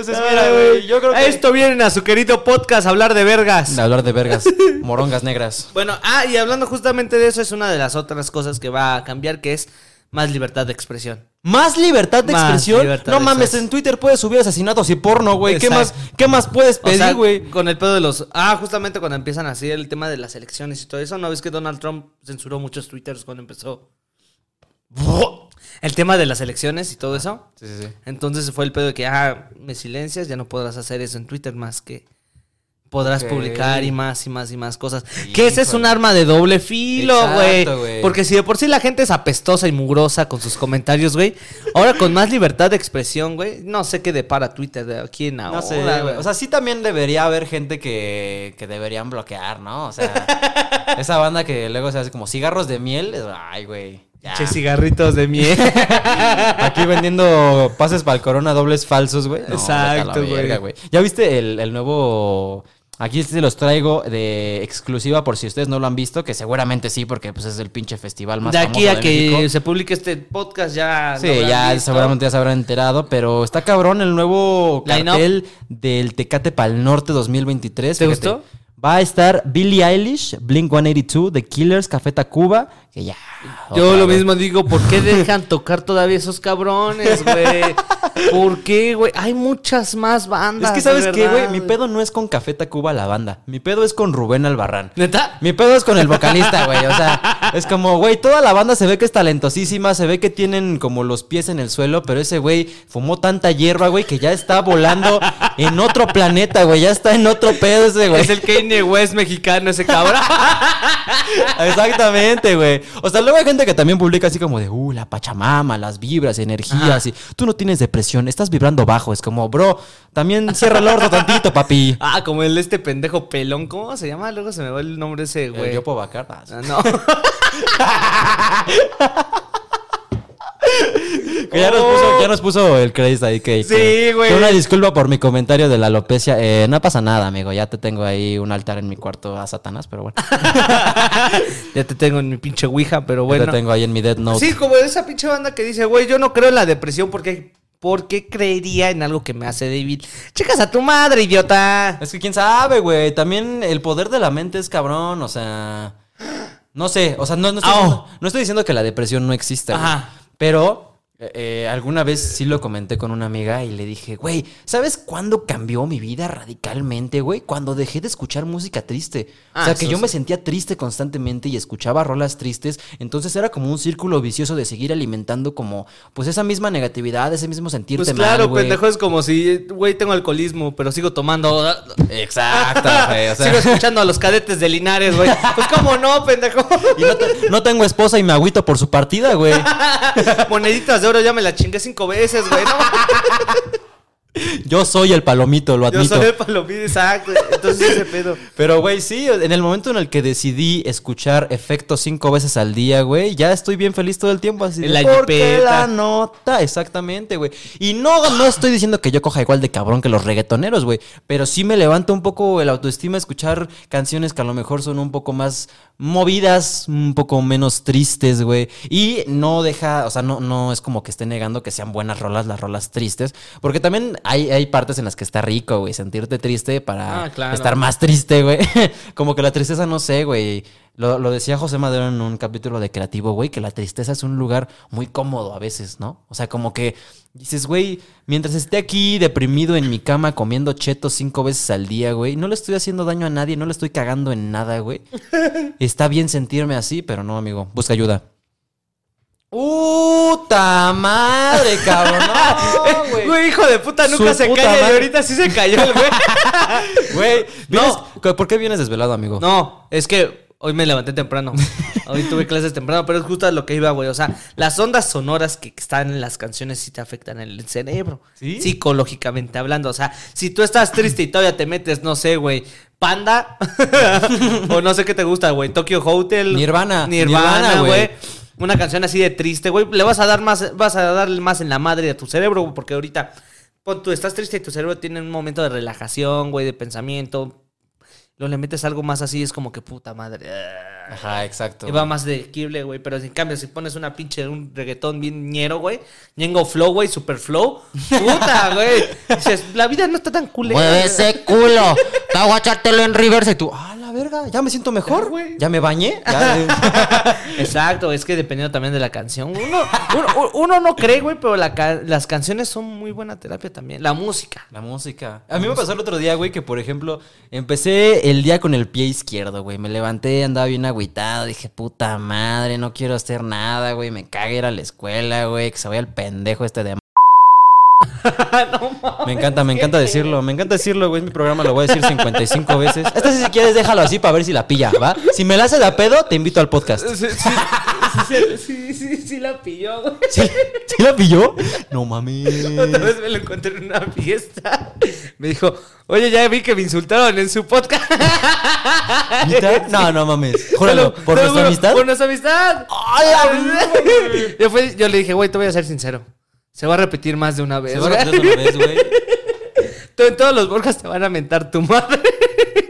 Entonces, mira, güey, yo creo A que... esto vienen a su querido podcast a hablar de vergas. De hablar de vergas, morongas negras. Bueno, ah, y hablando justamente de eso, es una de las otras cosas que va a cambiar, que es más libertad de expresión. ¿Más libertad de Más expresión? libertad no de mames, expresión. en Twitter puedes subir asesinatos y porno, güey. ¿Qué más, Exacto. ¿Qué más puedes O pedir, sea, güey? con el pedo de los... Ah, justamente cuando empiezan así el tema de las elecciones y todo eso, ¿no ves que Donald Trump censuró muchos twitters cuando empezó? El tema de las elecciones y todo eso. Sí, sí, sí. Entonces fue el pedo de que, ah, me silencias, ya no podrás hacer eso en Twitter más que podrás publicar y más y más y más cosas. Que ese es un arma de doble filo, güey. Porque si de por sí la gente es apestosa y mugrosa con sus comentarios, güey, ahora con más libertad de expresión, güey, no sé qué depara Twitter de aquí en ahora. No sé, güey. O sea, sí también debería haber gente que, que deberían bloquear, ¿no? O sea, esa banda que luego se hace como cigarros de miel. Ay, güey. Che, cigarritos de miel. Aquí vendiendo pases para el corona dobles falsos, güey. No, Exacto, a güey. ¿Ya viste el, el nuevo... Aquí se los traigo de exclusiva por si ustedes no lo han visto, que seguramente sí, porque pues es el pinche festival más de aquí famoso a de que México. se publique este podcast ya. Sí, lo ya visto. seguramente ya se habrán enterado, pero está cabrón el nuevo cartel del Tecate Pal Norte 2023. ¿Te Fíjate. gustó? Va a estar Billie Eilish, Blink 182, The Killers, Café Tacuba, que ya. Yo lo vez. mismo digo, ¿por qué dejan tocar todavía esos cabrones, güey? ¿Por qué, güey? Hay muchas más bandas. Es que, ¿sabes qué, güey? Mi pedo no es con Café Tacuba la banda. Mi pedo es con Rubén Albarrán. ¿Neta? Mi pedo es con el vocalista, güey. O sea, es como, güey, toda la banda se ve que es talentosísima, se ve que tienen como los pies en el suelo, pero ese güey fumó tanta hierba, güey, que ya está volando en otro planeta, güey. Ya está en otro pedo ese, güey. Es el Kanye West mexicano, ese cabrón. Exactamente, güey. O sea, luego hay gente que también publica así como de, uh, la pachamama, las vibras, energías, y tú no tienes depresión, estás vibrando bajo. Es como, bro, también cierra el orto tantito, papi. Ah, como el este pendejo pelón. ¿Cómo se llama? Luego se me va el nombre ese, güey. Yo puedo vacar. Ah, sí. Ah, No. Que ya, nos puso, ya nos puso el crédito ahí que, Sí, que- güey. que una disculpa por mi comentario de la alopecia. Eh, no pasa nada, amigo. Ya te tengo ahí un altar en mi cuarto a Satanás, pero bueno. ya te tengo en mi pinche ouija, pero Ya bueno. te tengo ahí en mi Dead Note. Sí, como esa pinche banda que dice, güey, yo no creo en la depresión porque... ¿Por qué creería en algo que me hace débil? Checas a tu madre, idiota. Es que quién sabe, güey. También el poder de la mente es cabrón, o sea. No sé, o sea, no, no, estoy, Au. diciendo, no estoy diciendo que la depresión no exista. Ajá. Pero eh, eh, alguna vez sí lo comenté con una amiga y le dije, güey, ¿sabes cuándo cambió mi vida radicalmente, güey? Cuando dejé de escuchar música triste. Ah, o sea, que yo me sentía triste constantemente y escuchaba rolas tristes. Entonces era como un círculo vicioso de seguir alimentando como, pues esa misma negatividad, ese mismo sentirte Pues mal, claro, pendejo, es como si, güey, tengo alcoholismo, pero sigo tomando. Exacto, güey. O sea, Sigo escuchando a los cadetes de Linares, güey. Pues cómo no, pendejo. Y no, te- no tengo esposa y me agüito por su partida, güey. Moneditas de oro ya me la chingué cinco veces, güey. Yo soy el palomito, lo yo admito. soy el palomín, exacto. Entonces ese pedo. Pero, güey, sí, en el momento en el que decidí escuchar efectos cinco veces al día, güey, ya estoy bien feliz todo el tiempo. Así En de, la "¿Por qué jipeta". la nota, exactamente, güey. Y no, no estoy diciendo que yo coja igual de cabrón que los reggaetoneros, güey. Pero sí me levanta un poco el autoestima escuchar canciones que a lo mejor son un poco más movidas, un poco menos tristes, güey. Y no deja, o sea, no, no es como que esté negando que sean buenas rolas, las rolas tristes. Porque también hay, hay partes en las que está rico, güey, sentirte triste para Ah, claro. estar más triste, güey. como que la tristeza, no sé, güey. Lo, lo decía José Madero en un capítulo de Creativo, güey, que la tristeza es un lugar muy cómodo a veces, ¿no? O sea, como que dices, güey, mientras esté aquí deprimido en mi cama comiendo chetos cinco veces al día, güey, no le estoy haciendo daño a nadie, no le estoy cagando en nada, güey. Está bien sentirme así, pero no, amigo, busca ayuda. ¡Puta madre, cabrón! No, güey. Güey, hijo de puta, nunca Su se puta calla y ahorita sí se cayó el güey. Güey, No. ¿vienes- ¿por qué vienes desvelado, amigo? No, es que hoy me levanté temprano. Hoy tuve clases temprano, pero es justo a lo que iba, güey. O sea, las ondas sonoras que están en las canciones sí te afectan el cerebro. ¿Sí? Psicológicamente hablando. O sea, si tú estás triste y todavía te metes, no sé, güey, Panda. o no sé qué te gusta, güey. Tokyo Hotel. Nirvana, Nirvana, güey. Una canción así de triste, güey. Le vas a dar más, vas a darle más en la madre a tu cerebro, güey, porque ahorita. Pon, tú estás triste y tu cerebro tiene un momento de relajación, güey, de pensamiento. Luego le metes algo más así, es como que puta madre. ah. Ajá, exacto. Y va más de kible, güey. Pero en cambio, si pones una pinche, un reggaetón bien ñero, güey. Ñengo flow, güey, super flow. Puta, güey. Dices, la vida no está tan culera. Mueve ese culo. A echártelo en reversa y tú, ah, la verga, ya me siento mejor, Ya, güey. Ya me bañé. Ya, Exacto, es que dependiendo también de la canción. Uno, uno, uno no cree, güey, pero la las canciones son muy buena terapia también. La música. La música. A mí me pasó el otro día, güey, que por ejemplo, empecé el día con el pie izquierdo, güey. Me levanté, andaba bien agüitado. Dije, puta madre, no quiero hacer nada, güey. Me caga ir a la escuela, güey. Que se vaya el pendejo este de. me encanta, me encanta decirlo. Me encanta decirlo, güey. Es mi programa, lo voy a decir 55 veces. Esta sí, si quieres, déjalo así para ver si la pilla, ¿va? Si me la hace de a pedo, te invito al podcast. Sí, sí, sí, sí, sí, sí la pilló, güey. ¿Sí, ¿Sí la pilló? No mames. Otra vez me lo encontré en una fiesta. Me dijo, oye, ya vi que me insultaron en su podcast. No, no mames. Júralo, ¿por nuestra amistad? Por nuestra amistad. ¡Ay, la yo, fui- yo le dije, güey, te voy a ser sincero. Se va a repetir más de una vez. Se va a güey. repetir otra vez, güey. Tú- En todos los Borjas te van a mentar tu madre.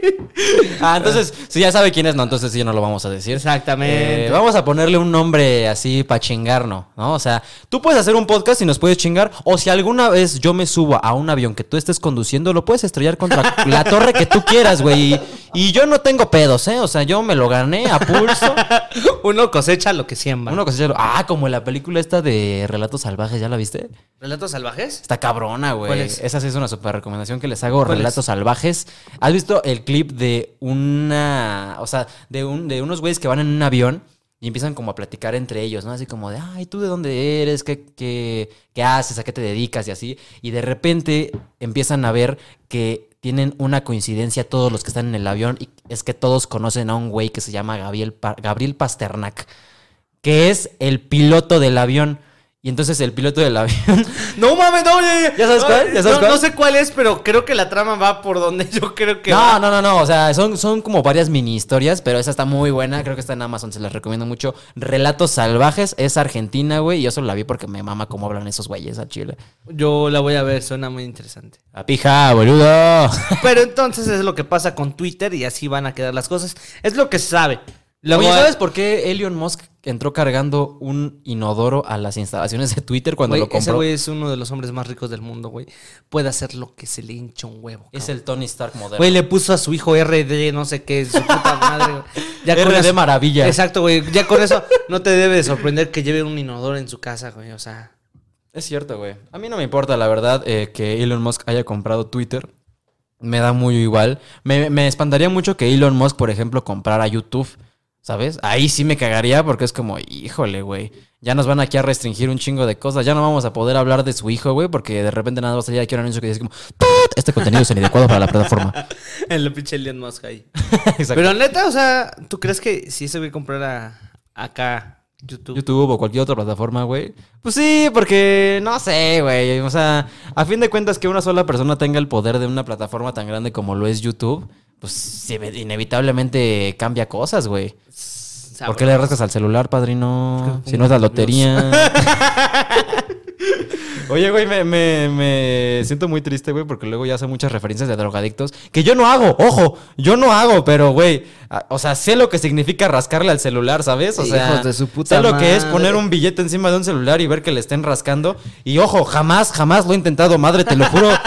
Ah, entonces, si ya sabe quién es, no, entonces sí no lo vamos a decir. Exactamente. Eh, vamos a ponerle un nombre así para chingarnos, ¿no? O sea, tú puedes hacer un podcast y nos puedes chingar, o si alguna vez yo me subo a un avión que tú estés conduciendo, lo puedes estrellar contra la torre que tú quieras, güey. Y, Y yo no tengo pedos, ¿eh? O sea, yo me lo gané a pulso. Uno cosecha lo que siembra. Una cosa, ah, como la película esta de Relatos Salvajes, ¿ya la viste? ¿Relatos salvajes? Está cabrona, güey. Esa sí es una super recomendación que les hago. ¿Cuál Relatos salvajes. ¿Has visto el clip de una. O sea, de, un, de unos güeyes que van en un avión y empiezan como a platicar entre ellos, ¿no? Así como de, ay, ¿tú de dónde eres? ¿Qué, qué, qué haces? ¿A qué te dedicas? Y así. Y de repente empiezan a ver que tienen una coincidencia todos los que están en el avión y es que todos conocen a un güey que se llama Gabriel, Gabriel Pasternak, que es el piloto del avión. Y entonces el piloto del avión No mames, no, ya, ya. ¿Ya sabes cuál? ¿Ya sabes no, cuál? no sé cuál es, pero creo que la trama va por donde yo creo que No, va. no, no, no. O sea, son, son como varias mini historias, pero esa está muy buena. Creo que está en Amazon, se las recomiendo mucho. Relatos Salvajes, es argentina, güey. Y yo solo la vi porque me mama cómo hablan esos güeyes a Chile. Yo la voy a ver, suena muy interesante. A pija, boludo. Pero entonces es lo que pasa con Twitter y así van a quedar las cosas. Es lo que se sabe. Luego, Oye, ¿sabes por qué Elon Musk entró cargando un inodoro a las instalaciones de Twitter cuando lo ese compró? güey es uno de los hombres más ricos del mundo, güey. Puede hacer lo que se le hincha un huevo. Es el Tony Stark moderno. Güey, le puso a su hijo RD, no sé qué, su puta madre. Ya con RD eso- maravilla. Exacto, güey. Ya con eso no te debe de sorprender que lleve un inodoro en su casa, güey. O sea, Es cierto, güey. A mí no me importa, la verdad, eh, que Elon Musk haya comprado Twitter. Me da muy igual. Me, me espantaría mucho que Elon Musk, por ejemplo, comprara YouTube. ¿Sabes? Ahí sí me cagaría porque es como, híjole, güey. Ya nos van aquí a restringir un chingo de cosas. Ya no vamos a poder hablar de su hijo, güey, porque de repente nada va a salir aquí un anuncio que dice como, "Tut, este contenido es inadecuado para la plataforma. el pinche Elon Musk ahí. Exacto. Pero neta, o sea, ¿tú crees que si ese güey comprara acá YouTube? YouTube o cualquier otra plataforma, güey. Pues sí, porque no sé, güey. O sea, a fin de cuentas que una sola persona tenga el poder de una plataforma tan grande como lo es YouTube, pues inevitablemente cambia cosas, güey. ¿Por qué le rascas al celular, padrino? Si no es la lotería. Oye, güey, me, me- me siento muy triste, güey, porque luego ya hace muchas referencias de drogadictos que yo no hago, ojo, yo no hago, pero, güey, o sea, sé lo que significa rascarle al celular, ¿sabes? O sea, Hijos de su puta sé lo que es poner un billete encima de un celular y ver que le estén rascando. Y ojo, jamás, jamás lo he intentado, madre, te lo juro.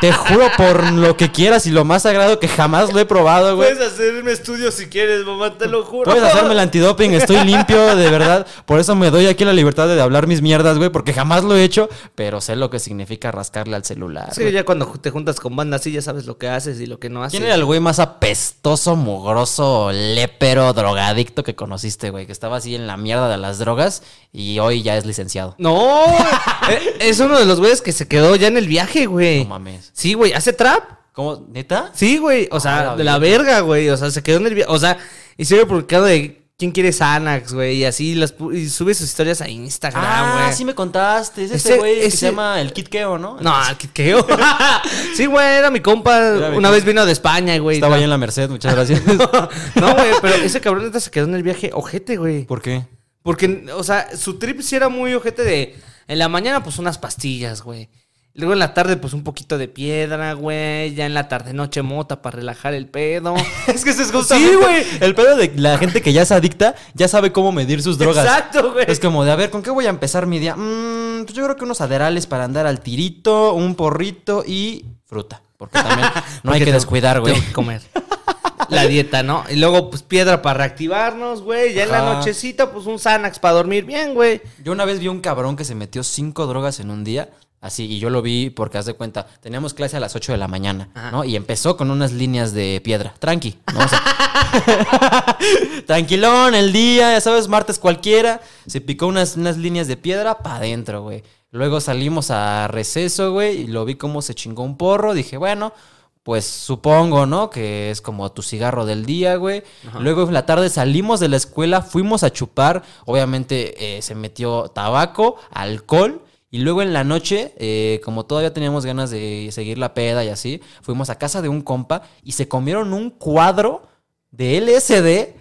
Te juro por lo que quieras y lo más sagrado que jamás lo he probado, güey. Puedes hacerme estudio si quieres, mamá, te lo juro. Puedes hacerme el antidoping, estoy limpio, de verdad. Por eso me doy aquí la libertad de hablar mis mierdas, güey, porque jamás lo he hecho, pero sé lo que significa rascarle al celular. Güey. ya cuando te juntas con bandas así ya sabes lo que haces y lo que no haces. ¿Quién era el güey más apestoso, mugroso, lépero, drogadicto que conociste, güey? Que estaba así en la mierda de las drogas y hoy ya es licenciado. No, eh, es uno de los güeyes que se quedó ya en el viaje, güey. No mames. Sí, güey, hace trap. ¿Cómo? ¿Neta? Sí, güey. O sea, Ah, la de la verga, güey. O sea, se quedó en el viaje. O sea, y se ve publicado de quién quiere Xanax, güey. Y así las pu- y sube sus historias a Instagram, Ah, güey. sí me contaste. Es ese Ese- güey que ese- se llama el Kit Keo, ¿no? No, ¿qué qué? Sí, güey, era mi compa. Era mi Una vez vino de España, güey. Estaba no. ahí en la Merced, muchas gracias. No, güey, pero ese cabrón neta se quedó en el viaje ojete, güey. ¿Por qué? Porque, o sea, su trip sí era muy ojete de. En la mañana, pues unas pastillas, güey. Luego en la tarde, pues un poquito de piedra, güey. Ya en la tarde, noche mota para relajar el pedo. Es que ese es justamente Sí, güey. El pedo de la gente que ya es adicta ya sabe cómo medir sus drogas. Exacto, güey. Es como de, a ver, ¿con qué voy a empezar mi día? Mm, pues yo creo que unos aderales para andar al tirito, un porrito y fruta. Porque también no hay que descuidar, güey. Tengo que comer. La dieta, ¿no? Y luego, pues piedra para reactivarnos, güey. Ya en la nochecita, pues un Xanax para dormir bien, güey. Yo una vez vi un cabrón que se metió cinco drogas en un día. Así, y yo lo vi porque, haz de cuenta, teníamos clase a las 8 de la mañana, Ajá. ¿no? Y empezó con unas líneas de piedra. Tranqui, ¿no? O sea, tranquilón, el día, ya sabes, martes cualquiera. Se picó unas, unas líneas de piedra para adentro, güey. Luego salimos a receso, güey, y lo vi cómo se chingó un porro. Dije, bueno, pues supongo, ¿no? Que es como tu cigarro del día, güey. Luego en la tarde salimos de la escuela, fuimos a chupar. Obviamente eh, se metió tabaco, alcohol. Y luego en la noche, eh, como todavía teníamos ganas de seguir la peda y así, fuimos a casa de un compa y se comieron un cuadro de LSD.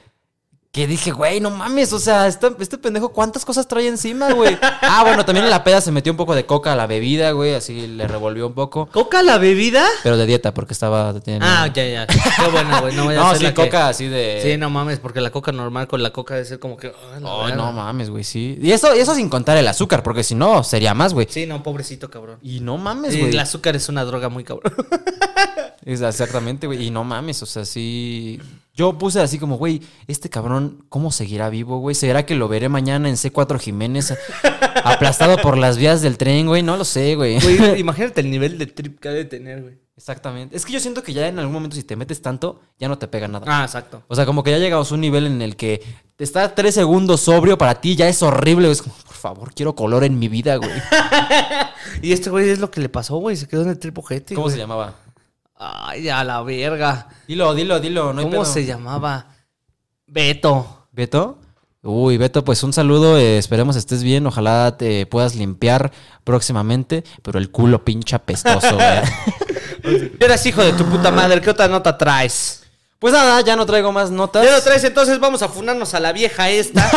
Que dije, güey, no mames, o sea, este, este pendejo, ¿cuántas cosas trae encima, güey? Ah, bueno, también en la peda se metió un poco de coca a la bebida, güey, así le revolvió un poco. ¿Coca la bebida? Pero de dieta, porque estaba... Ah, ya, ya. Qué bueno, güey. No, voy a No, sí, la que- coca así de... Sí, no mames, porque la coca normal con la coca debe ser como que. ay, la Ay, verga. no mames, güey, sí. Y eso, eso sin contar el azúcar, porque si no, sería más, güey. Sí, no, pobrecito cabrón. Y no mames, Y güey. el azúcar es una droga muy cabrón. Exactamente, güey. Y no mames, o sea, sí. Yo puse así como, güey, este cabrón, ¿cómo seguirá vivo, güey? ¿Será que lo veré mañana en C4 Jiménez aplastado por las vías del tren, güey? No lo sé, güey. Güey, imagínate el nivel de trip que ha de tener, güey. Exactamente. Es que yo siento que ya en algún momento, si te metes tanto, ya no te pega nada. Ah, exacto. O sea, como que ya llegamos a un nivel en el que está tres segundos sobrio para ti, ya es horrible. Es como, por favor, quiero color en mi vida, güey. Y este güey es lo que le pasó, güey. Se quedó en el trip ojete, ¿Cómo güey. se llamaba? Ay, a la verga. Dilo, dilo, dilo. No hay ¿Cómo pedo. se llamaba? Beto. ¿Beto? Uy, Beto, pues un saludo. eh, esperemos estés bien. Ojalá te puedas limpiar próximamente. Pero el culo pincha pestoso, güey. Eras hijo de tu puta madre. ¿Qué otra nota traes? Pues nada, ya no traigo más notas. Ya lo traes, entonces vamos a funarnos a la vieja esta.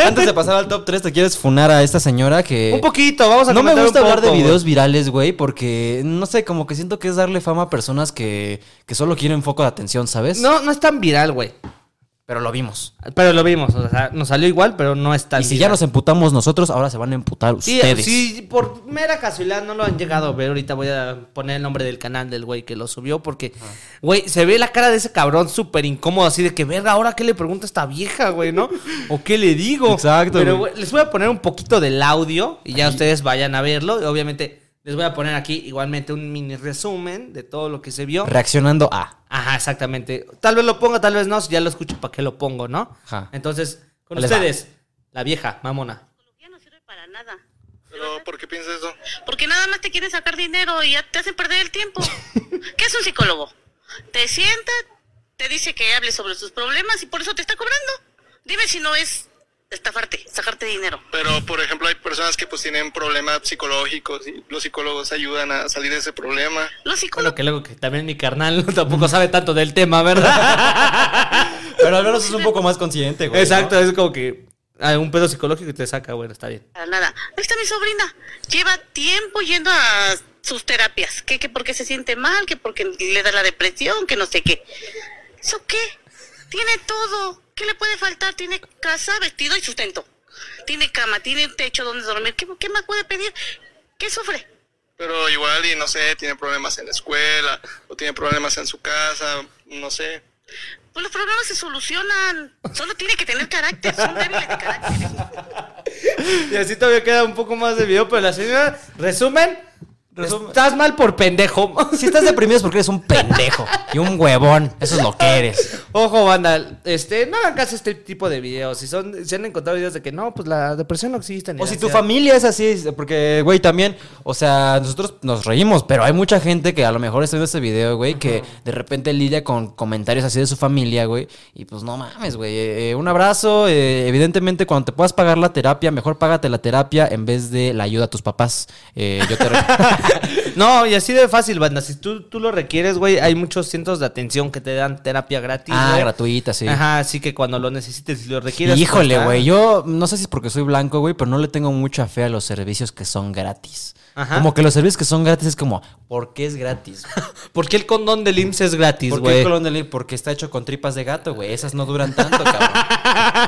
Antes de pasar al top 3, ¿te quieres funar a esta señora que... un poquito, vamos a No me gusta un hablar de videos virales, güey, porque no sé, como que siento que es darle fama a personas que, que solo quieren foco de atención, ¿sabes? No, no es tan viral, güey. Pero lo vimos. Pero lo vimos, o sea, nos salió igual, pero no es tan y si ya nos emputamos nosotros, ahora se van a emputar Sí, ustedes. sí, por mera casualidad no lo han llegado a ver. Ahorita voy a poner el nombre del canal del güey que lo subió porque, güey, se ve la cara de ese cabrón súper incómodo, así de que, verga, ahora qué le pregunto a esta vieja, güey, ¿no? ¿O qué le digo? Exacto, Pero, güey. les voy a poner un poquito del audio y ya ustedes vayan a verlo. Y obviamente les voy a poner aquí igualmente un mini resumen de todo lo que se vio. Reaccionando a. Ajá, exactamente. Tal vez lo ponga, tal vez no. Si ya lo escucho, ¿para qué lo pongo, no? Ajá. Entonces, con les va. ustedes, la vieja, mamona. psicología no sirve para nada. Pero, ¿por qué piensas eso? Porque nada más te quieren sacar dinero y ya te hacen perder el tiempo. ¿Qué es un psicólogo? Te sienta, te dice que hables sobre tus problemas y por eso te está cobrando. Dime si no es estafarte, sacarte dinero. Pero, por ejemplo, hay personas que pues tienen problemas psicológicos y los psicólogos ayudan a salir de ese problema. Los Bueno, psicólogos que luego que también mi carnal tampoco sabe tanto del tema, ¿verdad? Pero al menos es un poco más consciente, güey. Exacto, es como que ah, un pedo psicológico y te saca, bueno, está bien. para nada. Ahí está mi sobrina. Lleva tiempo yendo a sus terapias. Que, que porque se siente mal, que porque le da la depresión, que no sé qué. ¿Eso qué? Tiene todo. ¿Qué le puede faltar? Tiene casa, vestido y sustento. Tiene cama, tiene techo donde dormir. ¿Qué, qué más puede pedir? ¿Qué sufre? Pero igual, y no sé, tiene problemas en la escuela o tiene problemas en su casa, no sé. Pues los problemas se solucionan. Solo tiene que tener carácter. Son débiles de carácter. Y así todavía queda un poco más de video, pero la señora, resumen, Resumen. estás mal por pendejo. Si estás deprimido es porque eres un pendejo y un huevón. Eso es lo que eres. Ojo, banda, este, no hagan caso a este tipo de videos. Si son, si han encontrado videos de que no, pues la depresión no existe. ni O si tu familia es así, porque, güey, también, o sea, nosotros nos reímos, pero hay mucha gente que a lo mejor está viendo este video, güey, que de repente lidia con comentarios así de su familia, güey, y pues no mames, güey, eh, eh, un abrazo, eh, evidentemente cuando te puedas pagar la terapia, mejor págate la terapia en vez de la ayuda a tus papás. Eh, yo te... No, y así de fácil, banda. Si tú, tú lo requieres, güey, hay muchos cientos de atención que te dan terapia gratis. ah, güey. gratuita, sí. Ajá, así que cuando lo necesites y lo requieras. Y híjole, pues, güey, yo no sé si es porque soy blanco, güey, pero no le tengo mucha fe a los servicios que son gratis. Ajá. Como que los servicios que son gratis es como, ¿por qué es gratis? ¿Por qué el condón del IMSS es gratis, ¿Por qué güey? el colón de ley? Porque está hecho con tripas de gato, güey. Esas no duran tanto, cabrón.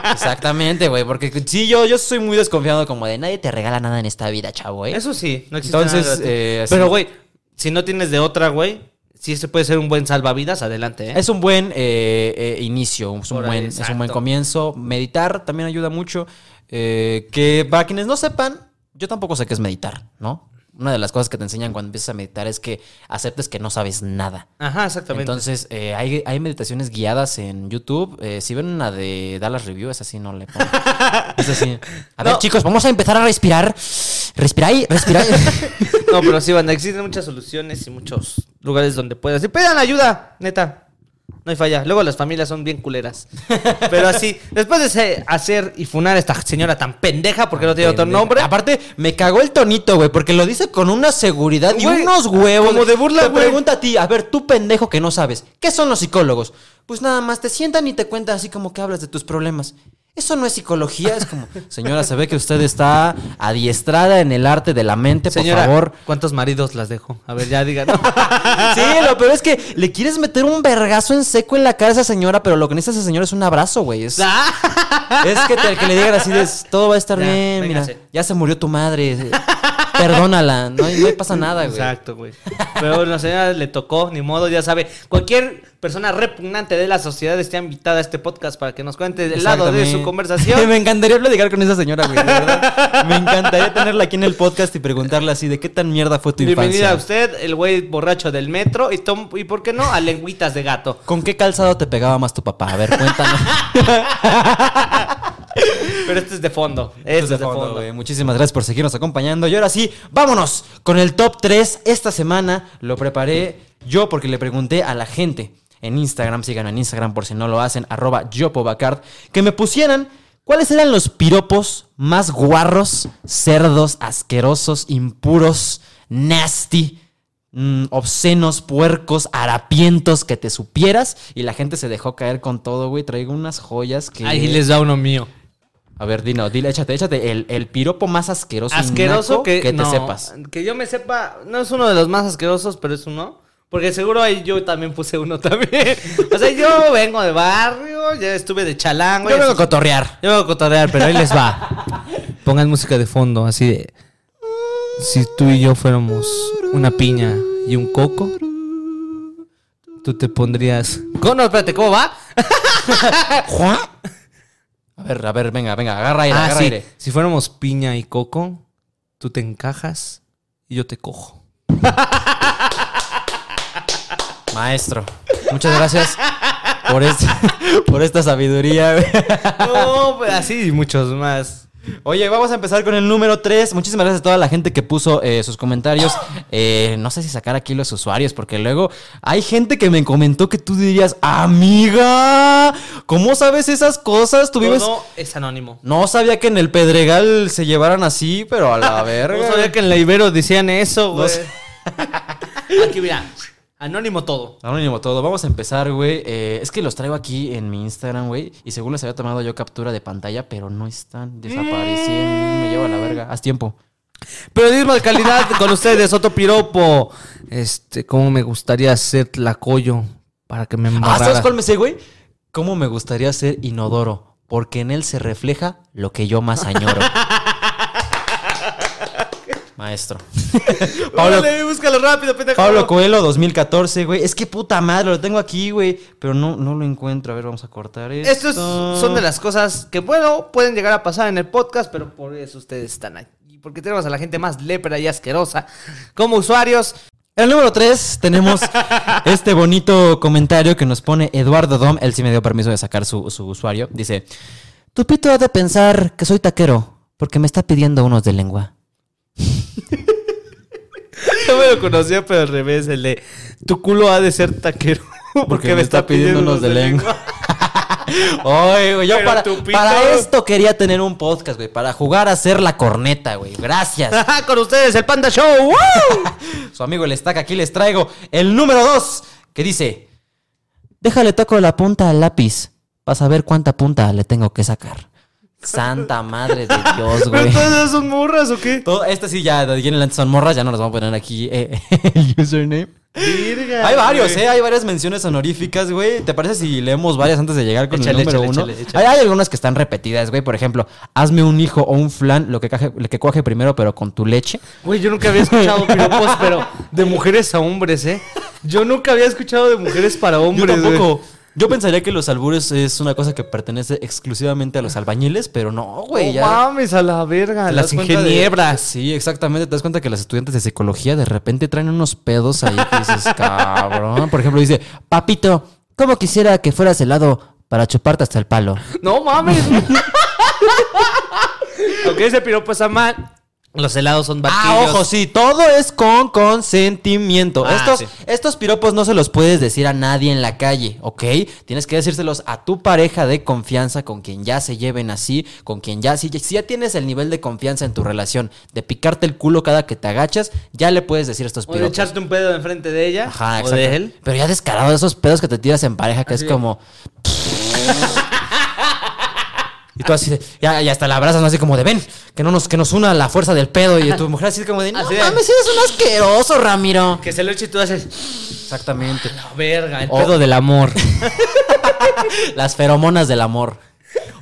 Exactamente, güey. Porque sí, yo, yo soy muy desconfiado como de nadie te regala nada en esta vida, chavo, ¿eh? Eso sí, no existe Entonces, nada eh, así- Pero, güey, si no tienes de otra, güey, si este puede ser un buen salvavidas, adelante, ¿eh? Es un buen eh, eh, inicio, es un, Por buen, es un buen exacto. comienzo. Meditar también ayuda mucho. Que para quienes no sepan, yo tampoco sé qué es meditar, ¿no? Una de las cosas que te enseñan cuando empiezas a meditar es que aceptes que no sabes nada. Ajá, exactamente. Entonces, eh, hay, hay meditaciones guiadas en YouTube. Eh, si ven una de Dallas Review, es así, no le pongo. Es así. A ver, chicos, vamos a empezar a respirar. Respiráis, respiráis. No, pero sí, banda, existen muchas soluciones y muchos lugares donde puedas. Y pidan ayuda, neta. No hay falla. Luego las familias son bien culeras. Pero así, después de hacer y funar a esta señora tan pendeja porque no tiene otro nombre. Aparte, me cagó el tonito, güey, porque lo dice con una seguridad y Güey, unos huevos. como de burla, Te güey. pregunta a ti, a ver, tú pendejo que no sabes, ¿qué son los psicólogos? Pues nada más te sientan y te cuentan así como que hablas de tus problemas. Eso no es psicología, es como, señora, se ve que usted está adiestrada en el arte de la mente, Señora, por favor. ¿cuántos maridos las dejo? A ver, ya digan. Sí, lo peor es que le quieres meter un vergazo en seco en la cara a esa señora, pero lo que necesita esa señora es un abrazo, güey. Es, es que, te- que le digan así de todo va a estar Ya, bien, mira, ya se murió tu madre. Perdónala. No, no pasa nada, güey. Exacto, güey. Pero la señora le tocó, ni modo, ya sabe. Cualquier persona repugnante de la sociedad está invitada a este podcast para que nos cuente el lado de su conversación. Me encantaría platicar con esa señora, güey. de verdad. Me encantaría tenerla aquí en el podcast y preguntarle así de qué tan mierda fue tu Bienvenida a infancia. usted, el güey borracho del metro y, tom- y ¿por qué no? A lengüitas de gato. ¿Con qué calzado te pegaba más tu papá? A ver, cuéntanos. Pero este es de fondo. Este es de fondo. güey. Muchísimas gracias por seguirnos acompañando. Y ahora sí, vámonos con el top 3. Esta semana lo preparé yo porque le pregunté a la gente en Instagram, síganme en Instagram por si no lo hacen, arroba yopobacard, que me pusieran cuáles eran los piropos más guarros, cerdos, asquerosos, impuros, nasty, mm, obscenos, puercos, harapientos que te supieras. Y la gente se dejó caer con todo, güey. Traigo unas joyas que... Ahí les da uno mío. A ver, dino, dile, échate, échate el, el piropo más asqueroso, Asqueroso que, que te no, sepas. Que yo me sepa, no es uno de los más asquerosos, pero es uno. Porque seguro ahí yo también puse uno también. O sea, yo vengo de barrio, ya estuve de chalango. Yo vengo a cotorrear. Yo vengo a cotorrear, pero ahí les va. Pongan música de fondo, así de. Si tú y yo fuéramos una piña y un coco, tú te pondrías. ¿Cómo? No, espérate, ¿cómo va? ¿Juan? A ver, a ver, venga, venga, agarra aire, Ah, agarra sí. aire. Si fuéramos piña y coco, tú te encajas y yo te cojo. Maestro, muchas gracias por, este- por esta sabiduría. No, pues así y muchos más. Oye, vamos a empezar con el número 3. Muchísimas gracias a toda la gente que puso eh, sus comentarios. Eh, no sé si sacar aquí los usuarios, porque luego hay gente que me comentó que tú dirías, amiga, ¿cómo sabes esas cosas? Tú vives... Todo es anónimo. No sabía que en el Pedregal se llevaran así, pero a la verga. No sabía que en la Ibero decían eso, güey. sé. Aquí, mira. Anónimo todo. Anónimo todo. Vamos a empezar, güey. Eh, es que los traigo aquí en mi Instagram, güey. Y según les había tomado yo captura de pantalla, pero no están. Desaparecieron. Me lleva a la verga. Haz tiempo. Periodismo de calidad con ustedes, Otto Piropo. Este, cómo me gustaría ser tlacoyo para que me Ah, embarrara. ¿sabes cuál me sé, güey? ¿Cómo me gustaría ser inodoro? Porque en él se refleja lo que yo más añoro. Maestro. Pablo, Órale, búscalo rápido, pendejo. Pablo Coelho 2014, güey. Es que puta madre, lo tengo aquí, güey. Pero no, no lo encuentro. A ver, vamos a cortar esto. Estos son de las cosas que, bueno, pueden llegar a pasar en el podcast, pero por eso ustedes están aquí. Porque tenemos a la gente más lépera y asquerosa como usuarios. En el número 3 tenemos este bonito comentario que nos pone Eduardo Dom. Él sí me dio permiso de sacar su, su usuario. Dice: Tu pito ha de pensar que soy taquero porque me está pidiendo unos de lengua. Yo me lo conocía, pero al revés, el de tu culo ha de ser taquero. Porque, me está pidiendo unos de lengua. Oye, güey, yo para, esto quería tener un podcast, güey. Para jugar a ser la corneta, güey. Gracias. Con ustedes, el Panda Show. Su amigo el Stack, aquí les traigo el número 2 que dice: Déjale toco la punta al lápiz para saber cuánta punta le tengo que sacar. Santa madre de Dios, ¿Pero güey. todas esas son morras o qué? Todo, este sí ya de aquí en adelante son morras, ya no nos vamos a poner aquí eh, el username. Virga, Hay varios, güey. ¿eh? Hay varias menciones honoríficas, güey. ¿Te parece si leemos varias antes de llegar con Échale, el número échale, uno? échale, échale. Hay, hay algunas que están repetidas, güey. Por ejemplo, hazme un hijo o un flan, lo que, caje, lo que cuaje primero, pero con tu leche. Güey, yo nunca había escuchado piropos, pero de mujeres a hombres, ¿eh? Yo nunca había escuchado de mujeres para hombres, Yo güey. Yo pensaría que los albures es una cosa que pertenece exclusivamente a los albañiles, pero no, güey. Ya. mames, a la verga. Las de- ingeniebras. Sí, exactamente. Te das cuenta que las estudiantes de psicología de repente traen unos pedos ahí que dices, cabrón. Por ejemplo, dice, papito, ¿cómo quisiera que fueras helado para chuparte hasta el palo? No mames. Aunque ese piropo está mal, los helados son Ah, batillos. ojo, sí, todo es con consentimiento. Ah, estos, sí. estos piropos no se los puedes decir a nadie en la calle, ¿ok? Tienes que decírselos a tu pareja de confianza, con quien ya se lleven así, con quien ya, si, si ya tienes el nivel de confianza en tu relación, de picarte el culo cada que te agachas, ya le puedes decir estos O de piropos. echarte un pedo enfrente de ella. Ajá, o de él. Pero ya descarado esos pedos que te tiras en pareja, que es como. Y tú así de, ya, ya hasta la abrazas, ¿no? así como de ven, que no nos, que nos una la fuerza del pedo. Y tu mujer así como de, no Así de- mames, eres un asqueroso, Ramiro. Que se lo eche y tú haces. Exactamente. La verga, el O- pedo del amor. Las feromonas del amor.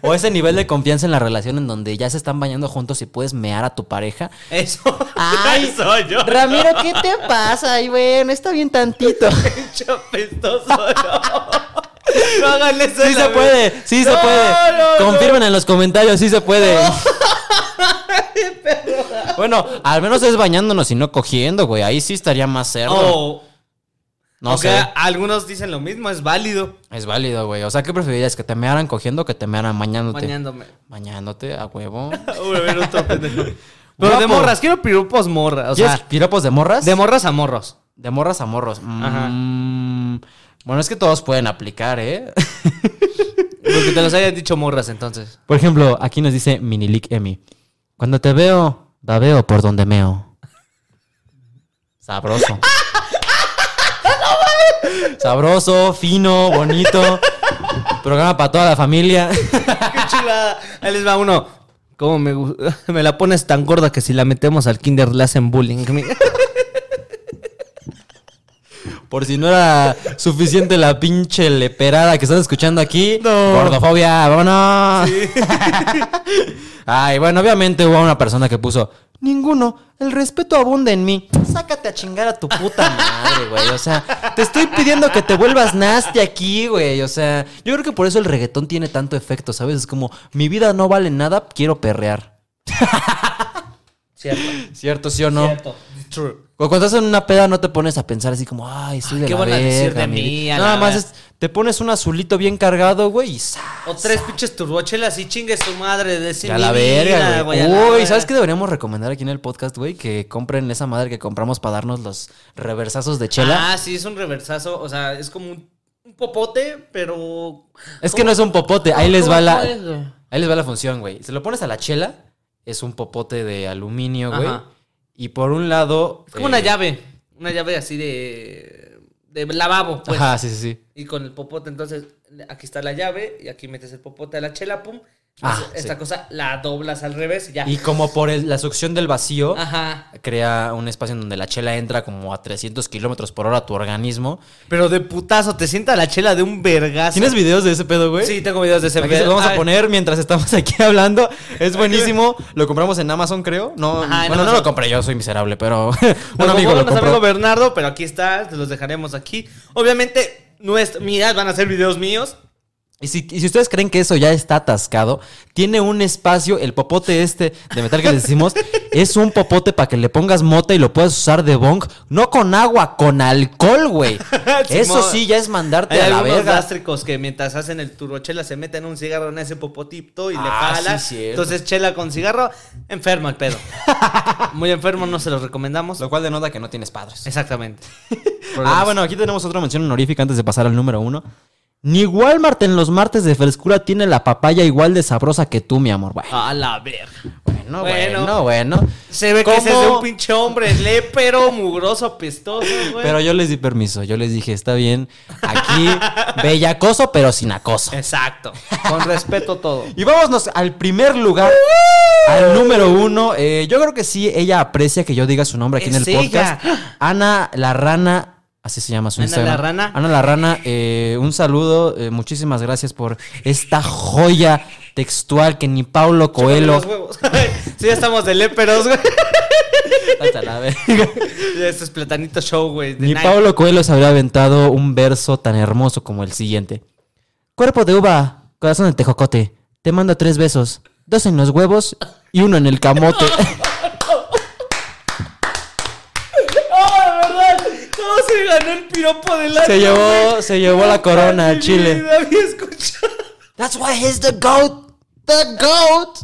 O ese nivel de confianza en la relación en donde ya se están bañando juntos y puedes mear a tu pareja. Eso. Ay, soy yo. Ramiro, ¿qué te pasa? Ay, bueno, está bien tantito. Pinche apestoso, no. No hagan eso. Sí se puede, sí se No, puede. no, no. Confirmen en los comentarios, sí se puede. bueno, al menos es bañándonos y no cogiendo, güey. Ahí sí estaría más cerdo. O- no aunque sé. algunos dicen lo mismo, es válido. Es válido, güey. O sea, ¿qué preferirías? ¿Que te mearan cogiendo o que te mearan bañándote? Bañándome. Bañándote, a huevo. Uy, otro pendejo. Pero de morras, quiero piropos morras. O ¿Quieres sea, piropos de morras? de morras a morros. De morras a morros. Mm, Bueno, es que todos pueden aplicar, ¿eh? Porque te los hayan dicho morras entonces. Por ejemplo, aquí nos dice Minilic Emi. Cuando te veo, la veo por donde meo. Sabroso. Sabroso, fino, bonito. Programa para toda la familia. Qué chulada. Ahí les va uno. ¿Cómo me, me la pones tan gorda que si la metemos al kinder le hacen bullying? Por si no era suficiente la pinche leperada que están escuchando aquí. No. Gordofobia, vámonos. Ay, bueno, obviamente hubo una persona que puso. Ninguno, el respeto abunda en mí. Sácate a chingar a tu puta madre, güey. O sea, te estoy pidiendo que te vuelvas nasty aquí, güey. O sea, yo creo que por eso el reggaetón tiene tanto efecto, ¿sabes? Es como, mi vida no vale nada, quiero perrear. Cierto. ¿Cierto, sí o no? Cierto. True. O cuando estás en una peda no te pones a pensar así como, ay, soy de ¿qué la van a decir verga, de mi mí, vida". a Nada la más ver- es- te pones un azulito bien cargado, güey, y. O tres pinches turbochelas y chingue su madre. Decir a mi la vida, verga, güey, a güey. la Uy, verga. ¿sabes qué deberíamos recomendar aquí en el podcast, güey? Que compren esa madre que compramos para darnos los reversazos de chela. Ah, sí, es un reversazo. O sea, es como un, un popote, pero. es que no es un popote, ahí les ¿Cómo va la ahí les va la función, güey. Se lo pones a la chela, es un popote de aluminio, güey. Ajá. Y por un lado Es como eh, una llave. Una llave así de. de lavabo, pues. Ajá, sí, sí, sí. Y con el popote, entonces, aquí está la llave y aquí metes el popote a la chela, pum. Ah, esta sí. cosa la doblas al revés y ya. Y como por el- la succión del vacío, Ajá. crea un espacio en donde la chela entra como a 300 kilómetros por hora a tu organismo. Pero de putazo, te sienta la chela de un vergazo. ¿Tienes videos de ese pedo, güey? Sí, tengo videos de ese Aquí se los vamos a poner mientras estamos aquí hablando. Es buenísimo. Lo compramos en Amazon, creo. No, Ajá, bueno, no Amazon. lo compré yo, soy miserable, pero un Nos amigo lo compró. amigo Bernardo, pero aquí está, te los dejaremos aquí. Obviamente, nuestra, mirad, van a ser videos míos. Y si, y si ustedes creen que eso ya está atascado, tiene un espacio, el popote este de metal que les decimos, es un popote para que le pongas mota y lo puedas usar de bong, no con agua, con alcohol, güey. Eso sí ya es mandarte Hay a la verga. gástricos que mientras hacen el turbochela se meten un cigarro en ese popotito y le Ah, jala. sí. Entonces, chela con cigarro, enfermo el pedo. Muy enfermo, no se los recomendamos. Lo cual denota que no tienes padres. Exactamente. Ah, bueno, aquí tenemos otra mención honorífica antes de pasar al número uno. Ni Walmart en los martes de frescura tiene la papaya igual de sabrosa que tú, mi amor. Bueno, A la verga. bueno, Bueno. bueno, bueno. Se ve que ese es un pinche hombre lépero, mugroso, apestoso, güey. Pero yo les di permiso, yo les dije, está bien, aquí, bellacoso, pero sin acoso. Exacto. Con respeto todo. Y vámonos al primer lugar, al número uno. Eh, yo creo que sí, ella aprecia que yo diga su nombre aquí en el podcast. Ana la Rana, así se llama su Ana Instagram. la Rana. Ana la Rana, eh, un saludo, eh, muchísimas gracias por esta joya textual que ni Paulo Coelho... Sí, ya estamos de léperos, güey. Hasta la verga. Este es Platanito Show, güey. Ni. Paulo Coelho se habría aventado un verso tan hermoso como el siguiente. Cuerpo de uva, corazón de tejocote. Te mando tres besos. Dos en los huevos y uno en el camote. ¡Ah, verdad! ¿Cómo se ganó el piropo del año? Se llevó, se llevó la corona al Chile. había escuchado. That's why he's the goat. The goat.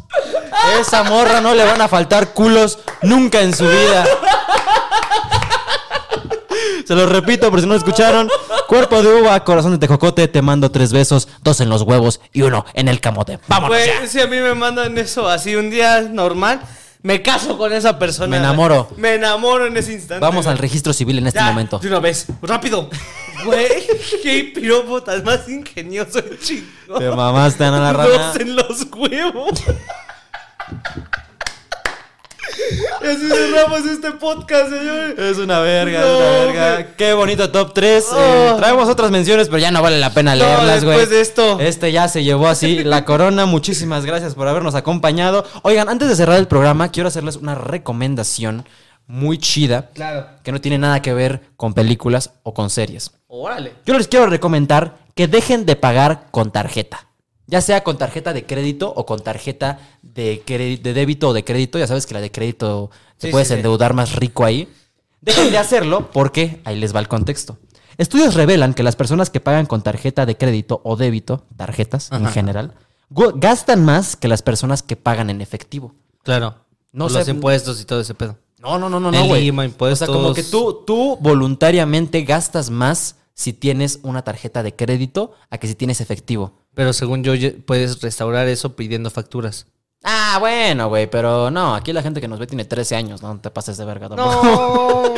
Esa morra no le van a faltar culos nunca en su vida. Se lo repito por si no lo escucharon. Cuerpo de uva, corazón de tejocote, te mando tres besos, dos en los huevos y uno en el camote. Vámonos Güey, ya. si a mí me mandan eso así un día normal, me caso con esa persona. Me enamoro. Me enamoro en ese instante. Vamos al registro civil en este Ya, momento. De una vez, rápido. Güey, qué piropo tan más ingenioso, chico. Te mamaste, Ana la rana. Dos en los huevos. Así cerramos este podcast, señor. Es una verga, No, es una verga. güey. Qué bonito top 3. Oh. traemos otras menciones, pero ya no vale la pena No, leerlas, güey. después de esto. Este ya se llevó así la corona. Muchísimas gracias por habernos acompañado. Oigan, antes de cerrar el programa, quiero hacerles una recomendación muy chida Claro. que no tiene nada que ver con películas o con series. Órale. Yo les quiero recomendar que dejen de pagar con tarjeta. Ya sea con tarjeta de crédito o con tarjeta de, débito o de crédito. Ya sabes que la de crédito te Sí, puedes sí, sí. endeudar más rico ahí. Dejen de hacerlo porque ahí les va el contexto. Estudios revelan que las personas que pagan con tarjeta de crédito o débito, tarjetas en general, gastan más que las personas que pagan en efectivo. Claro. No Por sé- los impuestos y todo ese pedo. No, no, no, no, no, güey. O sea, como que tú, tú voluntariamente gastas más si tienes una tarjeta de crédito a que si tienes efectivo. Pero según yo, puedes restaurar eso pidiendo facturas. Ah, bueno, güey, pero no, aquí la gente que nos ve tiene 13 años, no te pases de verga. tampoco. No.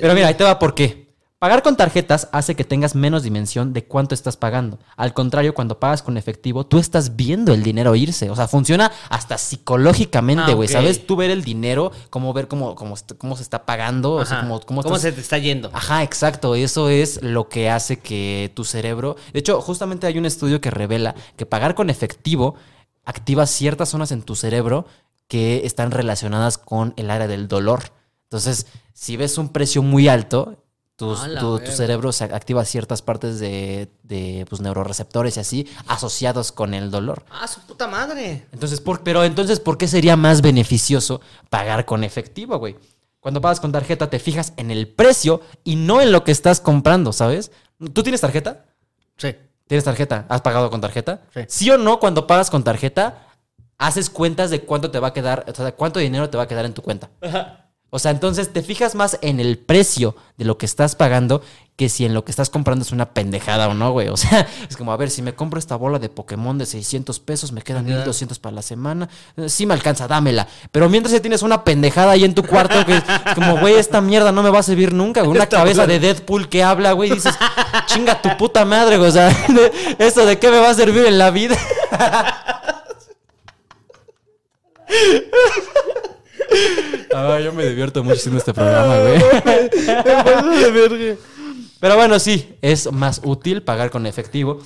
Pero mira, ahí te va por qué. Pagar con tarjetas hace que tengas menos dimensión de cuánto estás pagando. Al contrario, cuando pagas con efectivo, tú estás viendo el dinero irse. O sea, funciona hasta psicológicamente, Ah, güey. ¿Sabes? Tú ver el dinero, cómo ver cómo, cómo, cómo se está pagando, o sea, cómo, cómo ¿Cómo estás- se te está yendo? Ajá, exacto. Eso es lo que hace que tu cerebro. De hecho, justamente hay un estudio que revela que pagar con efectivo activa ciertas zonas en tu cerebro que están relacionadas con el área del dolor. Entonces, si ves un precio muy alto, tus- tu, cerebro se activa ciertas partes de, de, pues, neuroreceptores y así asociados con el dolor. Ah, su puta madre. Entonces, por, pero entonces, ¿por qué sería más beneficioso pagar con efectivo, güey? Cuando pagas con tarjeta, te fijas en el precio y no en lo que estás comprando, ¿sabes? ¿Tú tienes tarjeta? Sí. ¿Tienes tarjeta? ¿Has pagado con tarjeta? Sí. o no, cuando pagas con tarjeta, haces cuentas de cuánto te va a quedar, o sea, cuánto dinero te va a quedar en tu cuenta. O sea, entonces te fijas más en el precio de lo que estás pagando que si en lo que estás comprando es una pendejada o no, güey. O sea, es como, a ver, si me compro esta bola de Pokémon de 600 pesos, me quedan 1200 para la semana. Eh, Sí me alcanza, dámela. Pero mientras ya tienes una pendejada ahí en tu cuarto que es como, güey, esta mierda no me va a servir nunca. Una cabeza de Deadpool que habla, güey, y dices, chinga tu puta madre, güey. O sea, ¿eso de qué me va a servir en la vida? Ah, yo me divierto mucho haciendo este programa, güey. Pero bueno, sí, es más útil pagar con efectivo.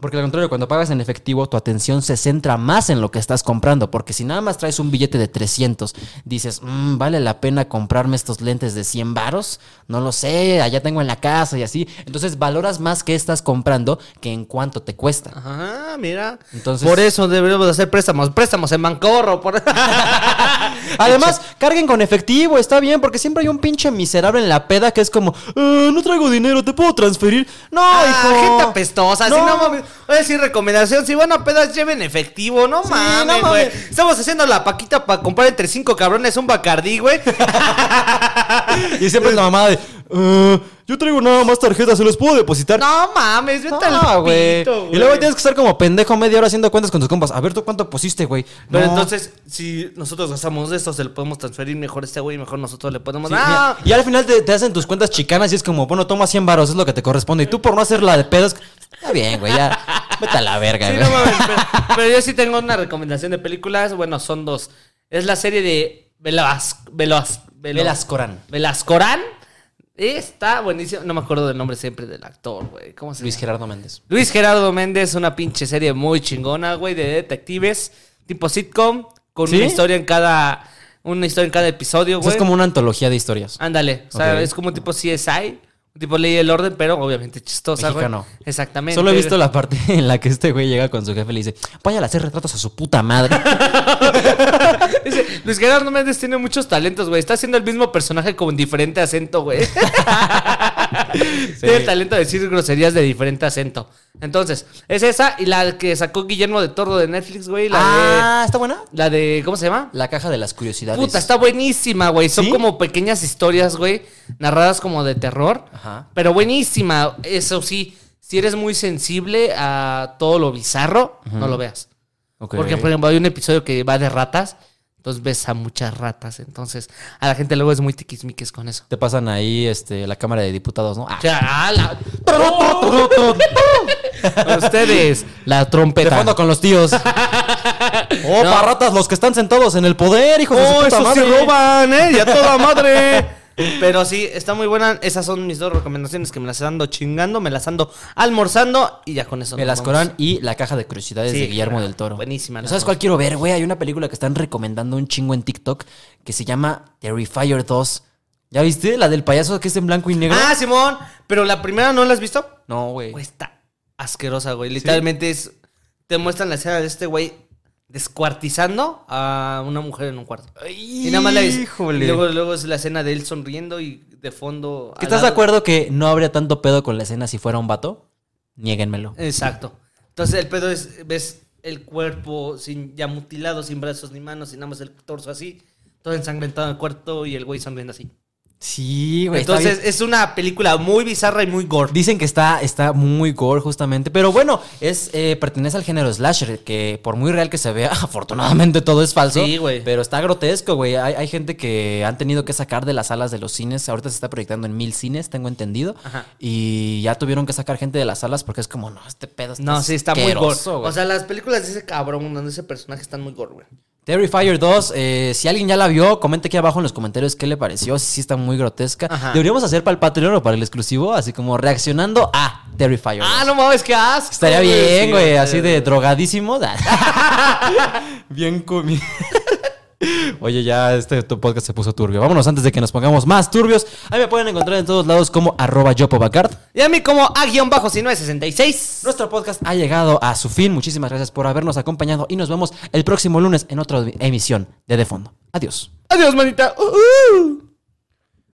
Porque al contrario, cuando pagas en efectivo, tu atención se centra más en lo que estás comprando. Porque si nada más traes un billete de 300, dices, "Mm, ¿vale la pena comprarme estos lentes de 100 varos? No lo sé, allá tengo en la casa y así. Entonces valoras más que estás comprando que en cuánto te cuesta. Ajá, mira. Entonces- Por eso deberíamos de hacer préstamos. Préstamos en Bancorro. Por... Además, carguen con efectivo, está bien, porque siempre hay un pinche miserable en la peda que es como, "Eh, no traigo dinero, ¿te puedo transferir? No, Ah, hijo. gente apestosa. No. Si no mames. Voy a decir recomendación. Si van a pedas, lleven efectivo. No Sí, mames, no güey. mames. Estamos haciendo la paquita para comprar entre cinco cabrones un bacardí, güey. Y siempre es la mamada de, "Eh, yo traigo nada más tarjetas, ¿se los puedo depositar? no mames, vete No, al güey. Y luego tienes que estar como pendejo media hora haciendo cuentas con tus compas. A ver, ¿tú cuánto pusiste, güey? Pero No. entonces, si nosotros gastamos de esto, se lo podemos transferir mejor a este güey, mejor nosotros le podemos. Sí, ¡Ah! y al final te, te hacen tus cuentas chicanas y es como, bueno, toma 100 varos, es lo que te corresponde. Y tú por no hacer la de pedos, está bien, güey, ya, vete a la verga, Sí, güey. no mames, pero, pero yo sí tengo una recomendación de películas. Bueno, son dos. Es la serie de Velas, Velas, Velascorán. Velascorán. Está buenísimo. No me acuerdo del nombre siempre del actor, güey. ¿Cómo se Luis llama? Gerardo Méndez. Luis Gerardo Méndez, una pinche serie muy chingona, güey, de detectives, tipo sitcom, con ¿Sí? una historia en cada. Una historia en cada episodio, güey. es como una antología de historias. Ándale. O sea, es como tipo CSI. Tipo ley del orden, pero obviamente chistosa, güey. Mexicano. Exactamente. Solo he visto la parte en la que este güey llega con su jefe y le dice, váyale a hacer retratos a su puta madre. Dice, Luis Gerardo Méndez tiene muchos talentos, güey. Está haciendo el mismo personaje con diferente acento, güey. Tiene el talento de decir groserías de diferente acento. Entonces, es esa y la que sacó Guillermo de Toro de Netflix, güey. La ah, ¿está buena? de. La de. ¿Cómo se llama? La caja de las curiosidades. Puta, está buenísima, güey. Son ¿Sí? como pequeñas historias, güey. Narradas como de terror. Ajá. Pero buenísima. Eso sí, si eres muy sensible a todo lo bizarro, no lo veas. Porque, por ejemplo, hay un episodio que va de ratas. Entonces ves a muchas ratas. Entonces, a la gente luego es muy tiquismiques con eso. Te pasan ahí este, la Cámara de Diputados, ¿no? Ah, Ustedes, la de trompeta. fondo con los tíos. Oh, No. parratas, los que están sentados en el poder, hijos de su ¡Oh, puta esos sí madre. roban, eh! ¡Ya toda madre! Pero sí, está muy buena. Esas son mis dos recomendaciones que me las ando chingando, me las ando almorzando y ya con eso. Me nos las vamos. Y La Caja de Curiosidades Sí, de Guillermo claro. del Toro. Buenísima, ¿Sabes cuál quiero ver, güey? Hay una película que están recomendando un chingo en TikTok que se llama Terrifier 2. ¿Ya viste? La del payaso que es en blanco y negro. Ah, Simón, pero la primera no la has visto? no, güey. Güey, está asquerosa, güey. Literalmente es. Te muestran la escena de este güey descuartizando a una mujer en un cuarto. Y nada más la ves. Híjole. Y luego, luego es la escena de él sonriendo y de fondo. ¿Que al ¿Estás de acuerdo que no habría tanto pedo con la escena si fuera un vato? Niéguenmelo. Exacto. Entonces el pedo es, ves el cuerpo sin, ya mutilado, sin brazos ni manos, y nada más el torso así, todo ensangrentado en el cuarto y el güey sonriendo así. Sí, güey. Entonces es una película muy bizarra y muy gore. Dicen que está, está muy gore, justamente. Pero bueno, es eh, pertenece al género slasher, que por muy real que se vea, afortunadamente todo es falso. Sí, güey. Pero está grotesco, güey. Hay, hay gente que han tenido que sacar de las salas de los cines. Ahorita se está proyectando en mil cines, tengo entendido. Ajá. Y ya tuvieron que sacar gente de las salas porque es como, no, este pedo está No, sí, está muy gore. O sea, las películas de ese cabrón, donde ese personaje están muy gore, güey. Terrifier 2, eh, si alguien ya la vio, comente aquí abajo en los comentarios qué le pareció, si sí está muy grotesca. Ajá. Deberíamos hacer para el Patreon o para el exclusivo, así como reaccionando a Terrifier 2. Ah, no mames, qué asco. Estaría bien, güey, sí, así sí. de drogadísimo. bien comido. Oye, ya este tu podcast se puso turbio. Vámonos antes de que nos pongamos más turbios. Ahí me pueden encontrar en todos lados como arroba yopobacard. Y a mí como A-1966. Nuestro podcast ha llegado a su fin. Muchísimas gracias por habernos acompañado y nos vemos el próximo lunes en otra emisión de De Fondo. Adiós. Adiós, manita. Uh, uh.